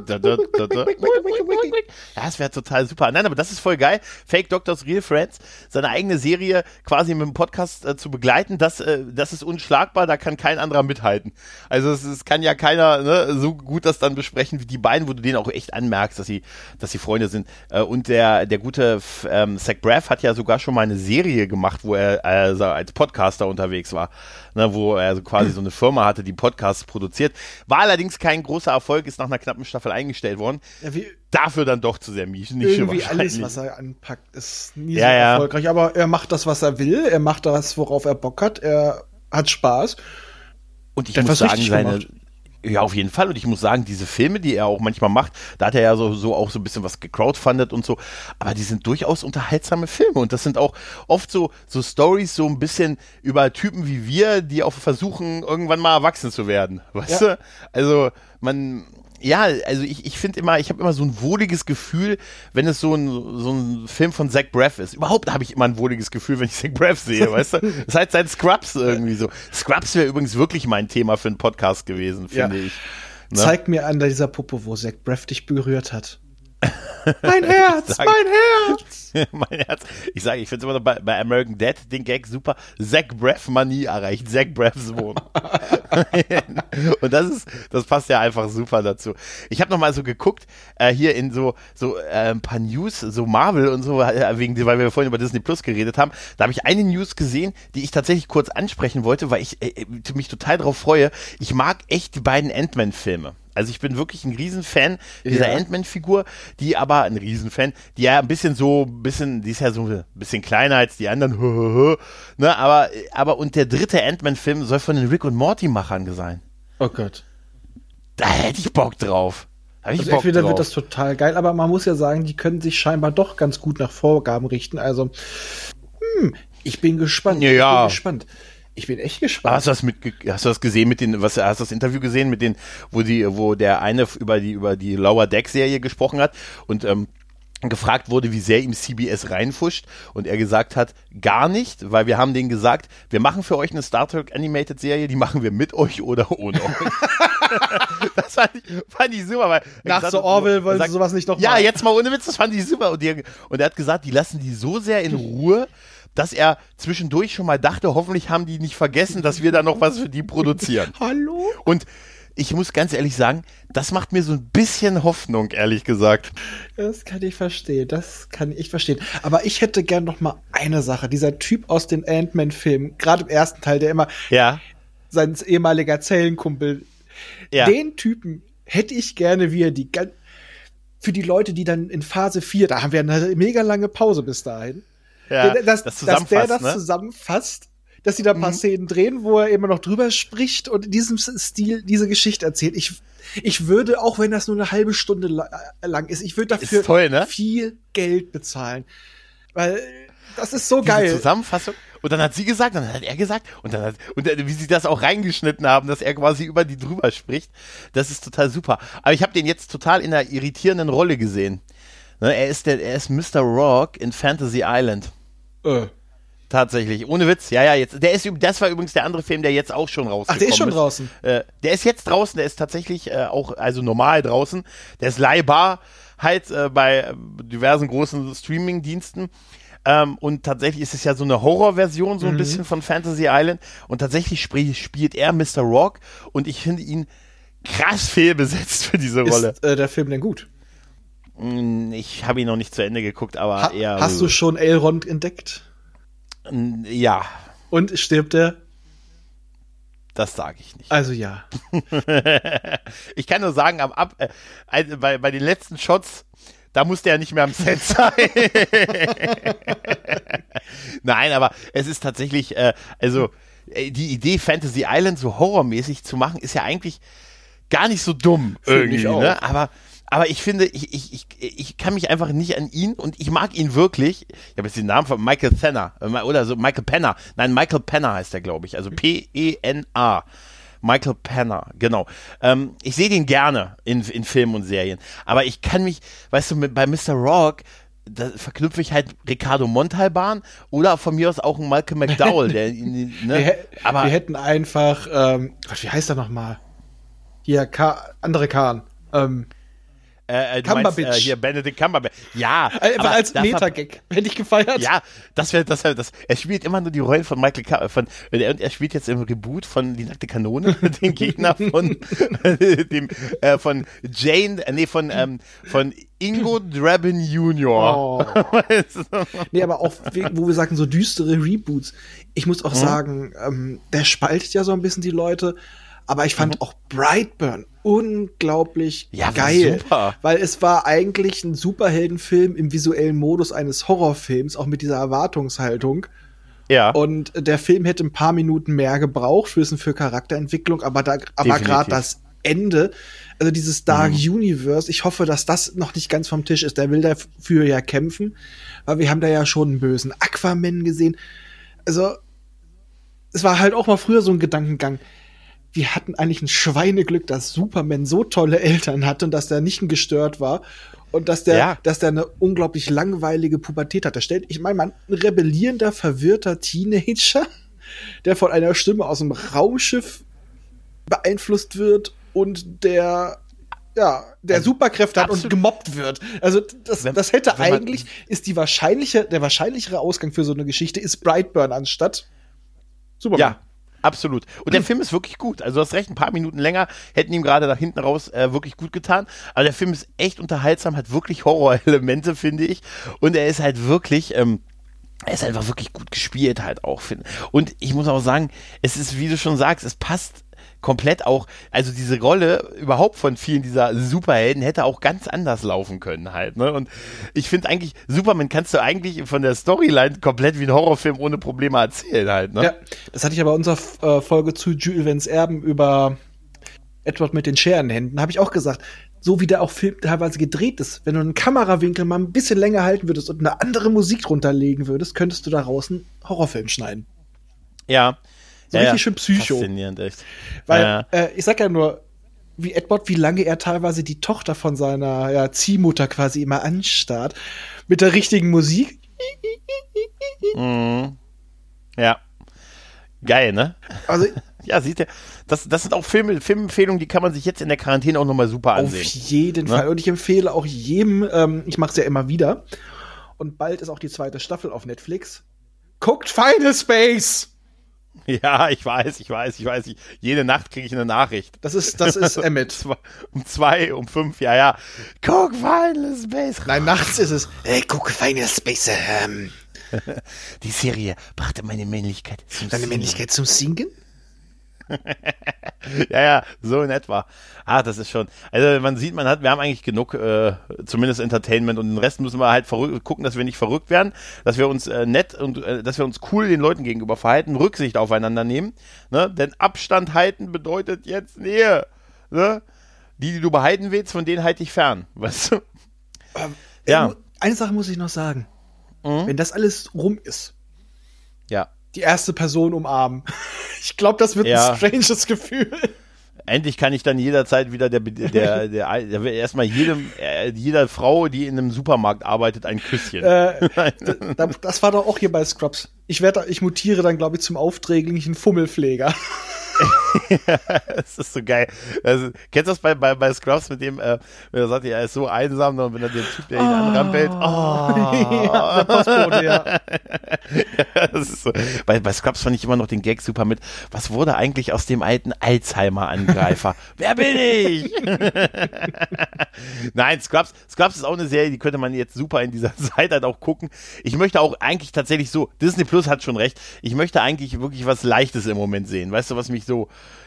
Ja, das wäre total super. Nein, aber das ist voll geil. Fake Doctors Real Friends, seine eigene Serie quasi mit dem Podcast äh, zu begleiten, das, äh, das ist unschlagbar, da kann kein anderer mithalten. Also es, es kann ja keiner ne, so gut das dann besprechen wie die beiden, wo du denen auch echt anmerkst, dass sie, dass sie Freunde sind. Äh, und der, der gute ähm, Zach Braff hat ja sogar schon mal eine Serie gemacht, wo er also als Podcaster unterwegs war, ne, wo er so quasi so eine Firma hatte, die Podcasts produziert. War allerdings kein großer Erfolg, ist nach einer knappen Staffel eingestellt worden. Ja, wie Dafür dann doch zu sehr Nische irgendwie alles, was er anpackt, ist nie Ja, so ja. erfolgreich. Aber er macht das, was er will. Er macht das, worauf er Bock hat. Er hat Spaß. Und ich muss sagen, seine. gemacht. Ja, auf jeden Fall. Und ich muss sagen, diese Filme, die er auch manchmal macht, da hat er ja so, so auch so ein bisschen was gecrowdfundet und so. Aber die sind durchaus unterhaltsame Filme. Und das sind auch oft so, so Stories, so ein bisschen über Typen wie wir, die auch versuchen, irgendwann mal erwachsen zu werden. Weißt Ja. du? Also, man, ja, also ich, ich finde immer, ich habe immer so ein wohliges Gefühl, wenn es so ein, so ein Film von Zach Braff ist. Überhaupt habe ich immer ein wohliges Gefühl, wenn ich Zach Braff sehe, weißt du? Das halt seit Scrubs irgendwie so. Scrubs wäre übrigens wirklich mein Thema für einen Podcast gewesen, finde Ja. ich. Ne? Zeig mir an dieser Puppe, wo Zach Braff dich berührt hat. mein Herz, Sag- mein Herz. mein Herz. Ich sage, ich finde immer noch bei, bei American Dad den Gag super. Zach Braff Manie erreicht. Zach Braffs Sohn. Und das ist, das passt ja einfach super dazu. Ich habe noch mal so geguckt, äh, hier in so, so äh, ein paar News, so Marvel und so, äh, wegen, weil wir vorhin über Disney Plus geredet haben. Da habe ich eine News gesehen, die ich tatsächlich kurz ansprechen wollte, weil ich äh, mich total drauf freue. Ich mag echt die beiden Ant-Man-Filme. Also ich bin wirklich ein Riesenfan dieser Ja. Ant-Man-Figur, die aber ein Riesenfan, die ja ein bisschen so, ein bisschen, die ist ja so ein bisschen kleiner als die anderen, ne, aber, aber und der dritte Ant-Man-Film soll von den Rick und Morty-Machern sein. Oh Gott. Da hätte ich Bock drauf. Hab ich Also Bock entweder drauf. wird das total geil, aber man muss ja sagen, die können sich scheinbar doch ganz gut nach Vorgaben richten. Also, hm, ich bin gespannt. Ja, Ich ja. bin gespannt. Ich bin echt gespannt. Hast du das mit, hast du das gesehen mit den, was, hast du das Interview gesehen mit den, wo die, wo der eine über die, über die Lower Deck Serie gesprochen hat und, ähm, gefragt wurde, wie sehr ihm CBS reinfuscht und er gesagt hat, gar nicht, weil wir haben denen gesagt, wir machen für euch eine Star Trek Animated Serie, die machen wir mit euch oder ohne euch. das fand ich, fand ich super, weil Nach so Orwell wollen sie sowas nicht noch Ja, jetzt mal ohne Witz, das fand ich super und, die, und er hat gesagt, die lassen die so sehr in Ruhe, dass er zwischendurch schon mal dachte, hoffentlich haben die nicht vergessen, dass wir da noch was für die produzieren. Hallo? Und ich muss ganz ehrlich sagen, das macht mir so ein bisschen Hoffnung, ehrlich gesagt. Das kann ich verstehen, das kann ich verstehen. Aber ich hätte gern noch mal eine Sache. Dieser Typ aus den Ant-Man-Filmen, gerade im ersten Teil, der immer ja. sein ehemaliger Zellenkumpel, ja. den Typen hätte ich gerne, wie er die für die Leute, die dann in Phase 4, da haben wir eine mega lange Pause bis dahin. Ja, das, das dass der das ne? zusammenfasst dass sie da ein paar mhm. Szenen drehen, wo er immer noch drüber spricht und in diesem Stil diese Geschichte erzählt. Ich, ich würde, auch wenn das nur eine halbe Stunde lang ist, ich würde dafür toll, ne? viel Geld bezahlen. Weil das ist so Diese geil. Zusammenfassung. Und dann hat sie gesagt, dann hat er gesagt, und dann hat, und wie sie das auch reingeschnitten haben, dass er quasi über die drüber spricht, das ist total super. Aber ich habe den jetzt total in einer irritierenden Rolle gesehen. Ne, er ist der, er ist Mr. Rock in Fantasy Island. Äh. Tatsächlich, ohne Witz. Ja, ja, jetzt. Der ist, das war übrigens der andere Film, der jetzt auch schon rausgekommen Ach, der ist schon draußen. Äh, der ist jetzt draußen, der ist tatsächlich äh, auch, also normal draußen. Der ist leihbar halt äh, bei diversen großen Streaming-Diensten. Ähm, und tatsächlich ist es ja so eine Horrorversion, so ein mhm. bisschen von Fantasy Island. Und tatsächlich sp spielt er Mr. Rock und ich finde ihn krass fehlbesetzt für diese Rolle. Ist äh, der Film denn gut? Hm, ich habe ihn noch nicht zu Ende geguckt, aber ha eher. Hast du schon Elrond entdeckt? Ja. Und stirbt er? Das sage ich nicht. Also ja. ich kann nur sagen, am Ab, äh, bei, bei den letzten Shots, da musste er nicht mehr am Set sein. Nein, aber es ist tatsächlich, äh, also äh, die Idee, Fantasy Island so horrormäßig zu machen, ist ja eigentlich gar nicht so dumm irgendwie. Ne? Aber aber ich finde, ich, ich, ich, ich kann mich einfach nicht an ihn und ich mag ihn wirklich. Ich habe jetzt den Namen von Michael Penner äh, oder so Michael Penner. Nein, Michael Penner heißt er, glaube ich. Also P-E-N-A. Michael Penner, genau. Ähm, ich sehe den gerne in, in Filmen und Serien. Aber ich kann mich, weißt du, mit, bei Mr. Rock, da verknüpfe ich halt Ricardo Montalban oder von mir aus auch einen Malcolm McDowell. der, ne? wir, aber wir hätten einfach, ähm, wie heißt er nochmal? Hier, Ka andere Kahn. Ähm, äh, äh meinst, äh, hier Benedict Cumberbatch. Ja. Einfach als Metagag. Hätte ich gefeiert. Ja, das wäre, das wäre, das. Er spielt immer nur die Rollen von Michael, Ka von, und er spielt jetzt im Reboot von Die nackte Kanone, den Gegner von, dem, äh, von Jane, äh, nee, von, ähm, von Ingo Draben Jr. Oh. nee, aber auch, wo wir sagen, so düstere Reboots. Ich muss auch hm? sagen, ähm, der spaltet ja so ein bisschen die Leute. Aber ich fand mhm. auch Brightburn unglaublich ja, geil. Super. Weil es war eigentlich ein Superheldenfilm im visuellen Modus eines Horrorfilms, auch mit dieser Erwartungshaltung. Ja. Und der Film hätte ein paar Minuten mehr gebraucht, wissen für Charakterentwicklung, aber da aber gerade das Ende, also dieses Dark mhm. Universe, ich hoffe, dass das noch nicht ganz vom Tisch ist. Der will dafür ja kämpfen, weil wir haben da ja schon einen bösen Aquaman gesehen. Also, es war halt auch mal früher so ein Gedankengang wir hatten eigentlich ein Schweineglück, dass Superman so tolle Eltern hatte und dass der nicht gestört war und dass der, ja. dass der eine unglaublich langweilige Pubertät hatte. Stellt, ich meine, ein rebellierender, verwirrter Teenager, der von einer Stimme aus dem Raumschiff beeinflusst wird und der ja, der also, Superkräfte hat und gemobbt wird. Also das, wenn, das hätte eigentlich, ist die wahrscheinliche, der wahrscheinlichere Ausgang für so eine Geschichte ist Brightburn anstatt Superman. Ja, Absolut. Und der Film ist wirklich gut. Also du hast recht, ein paar Minuten länger hätten ihm gerade da hinten raus äh, wirklich gut getan. Aber der Film ist echt unterhaltsam, hat wirklich Horrorelemente, finde ich. Und er ist halt wirklich, ähm, er ist einfach wirklich gut gespielt halt auch, finde Und ich muss auch sagen, es ist, wie du schon sagst, es passt komplett auch, also diese Rolle überhaupt von vielen dieser Superhelden hätte auch ganz anders laufen können halt. Ne? Und ich finde eigentlich, Superman kannst du eigentlich von der Storyline komplett wie ein Horrorfilm ohne Probleme erzählen halt. Ne? Ja, das hatte ich aber in unserer äh, Folge zu Jules Vans Erben über Edward mit den Scherenhänden, habe ich auch gesagt, so wie der auch Film teilweise gedreht ist, wenn du einen Kamerawinkel mal ein bisschen länger halten würdest und eine andere Musik drunter legen würdest, könntest du daraus einen Horrorfilm schneiden. Ja, so ja, richtig schön Psycho. Faszinierend, echt. Weil, ja. äh, ich sag ja nur, wie Edward, wie lange er teilweise die Tochter von seiner ja, Ziehmutter quasi immer anstarrt. Mit der richtigen Musik. Mhm. Ja. Geil, ne? Also, ja, sieht ihr, das, das sind auch Film, Filmempfehlungen, die kann man sich jetzt in der Quarantäne auch nochmal super ansehen. Auf jeden ne? Fall. Und ich empfehle auch jedem, ähm, ich mache es ja immer wieder. Und bald ist auch die zweite Staffel auf Netflix. Guckt Final Space! Ja, ich weiß, ich weiß, ich weiß. Jede Nacht kriege ich eine Nachricht. Das ist, das ist Emmet. um zwei, um fünf, ja, ja. Guck, Final Space. Nein, nachts ist es. Hey, guck, Final Space. Ähm. Die Serie brachte meine Männlichkeit zum Deine Singen. Männlichkeit zum Singen? ja, ja, so in etwa. Ah, das ist schon. Also man sieht, man hat, wir haben eigentlich genug, äh, zumindest Entertainment und den Rest müssen wir halt verrückt, gucken, dass wir nicht verrückt werden, dass wir uns äh, nett und äh, dass wir uns cool den Leuten gegenüber verhalten, Rücksicht aufeinander nehmen. Ne? Denn Abstand halten bedeutet jetzt Nähe. Ne? Die, die du behalten willst, von denen halte ich fern. Weißt du? Ähm, ja. Eine Sache muss ich noch sagen. Mhm. Wenn das alles rum ist. Ja die erste Person umarmen. Ich glaube, das wird ja. ein stranges Gefühl. Endlich kann ich dann jederzeit wieder der, der, der, der erstmal jedem, äh, jeder Frau, die in einem Supermarkt arbeitet, ein Küsschen. Äh, das war doch auch hier bei Scrubs. Ich werde, ich mutiere dann, glaube ich, zum aufdringlichen Fummelpfleger. das ist so geil. Also, kennst du das bei, bei, bei Scrubs mit dem, äh, wenn er sagt, er ist so einsam und wenn er den Typ, der ihn oh. anrampelt, oh. ja, der Postbote, ja. ja das ist so. bei, bei Scrubs fand ich immer noch den Gag super mit, was wurde eigentlich aus dem alten Alzheimer-Angreifer? Wer bin ich? Nein, Scrubs, Scrubs ist auch eine Serie, die könnte man jetzt super in dieser Zeit halt auch gucken. Ich möchte auch eigentlich tatsächlich so, Disney Plus hat schon recht, ich möchte eigentlich wirklich was Leichtes im Moment sehen. Weißt du, was mich so,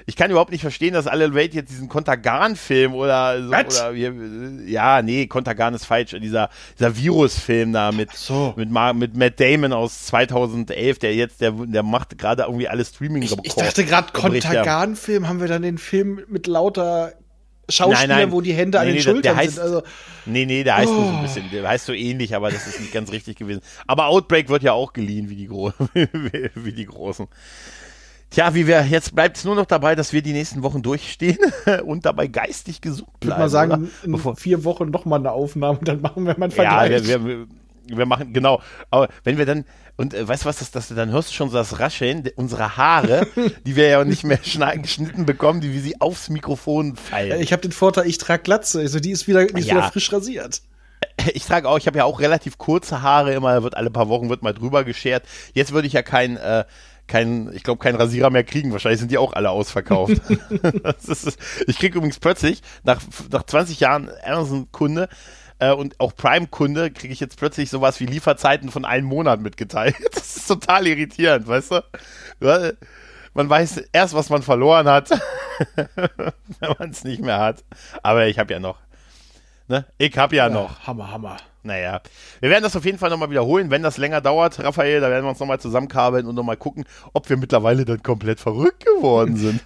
ich kann überhaupt nicht verstehen, dass alle Welt jetzt diesen Kontergan-Film oder so, What? oder ja, nee, Kontergan ist falsch, dieser, dieser Virus-Film da mit, so. mit, mit Matt Damon aus 2011, der jetzt, der, der macht gerade irgendwie alle streaming Ich, ich dachte gerade Kontergan-Film, haben wir dann den Film mit lauter Schauspieler, nein, nein. wo die Hände nee, an den nee, Schultern heißt, sind. Also, nee, nee, der heißt oh. so ein bisschen, der heißt so ähnlich, aber das ist nicht ganz richtig gewesen. Aber Outbreak wird ja auch geliehen wie die, Gro wie die Großen. Tja, wie wir, jetzt bleibt es nur noch dabei, dass wir die nächsten Wochen durchstehen und dabei geistig gesund bleiben. Ich würde mal sagen, in Bevor vier Wochen nochmal eine Aufnahme, dann machen wir mal einen Vergleich. Ja, wir, wir, wir machen, genau. Aber wenn wir dann, und äh, weißt du was, das, das, dann hörst du schon so das Rascheln unserer Haare, die wir ja nicht mehr geschnitten bekommen, die wie sie aufs Mikrofon fallen. Ich habe den Vorteil, ich trage Glatze, also die ist wieder, die ist ja. wieder frisch rasiert. Ich trage auch, ich habe ja auch relativ kurze Haare immer, wird alle paar Wochen wird mal drüber geschert. Jetzt würde ich ja kein äh, kein, ich glaube, keinen Rasierer mehr kriegen. Wahrscheinlich sind die auch alle ausverkauft. ist, ich kriege übrigens plötzlich, nach, nach 20 Jahren Amazon-Kunde äh, und auch Prime-Kunde, kriege ich jetzt plötzlich sowas wie Lieferzeiten von einem Monat mitgeteilt. Das ist total irritierend, weißt du? Man weiß erst, was man verloren hat, wenn man es nicht mehr hat. Aber ich habe ja noch. Ne? Ich habe ja, ja noch. Hammer, Hammer. Naja, wir werden das auf jeden Fall nochmal wiederholen, wenn das länger dauert, Raphael, da werden wir uns nochmal zusammenkabeln und nochmal gucken, ob wir mittlerweile dann komplett verrückt geworden sind.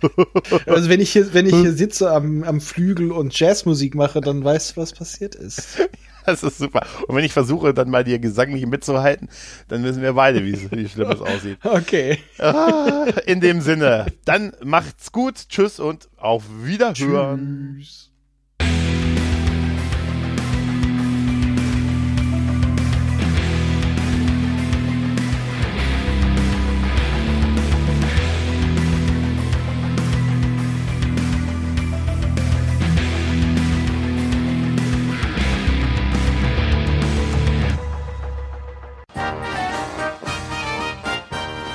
also wenn ich hier, wenn ich hier sitze am, am Flügel und Jazzmusik mache, dann weißt du, was passiert ist. Das ist super. Und wenn ich versuche, dann mal dir gesanglich mitzuhalten, dann wissen wir beide, wie, wie schlimm es aussieht. Okay. Ah, in dem Sinne, dann macht's gut, tschüss und auf Wiederhören. Tschüss.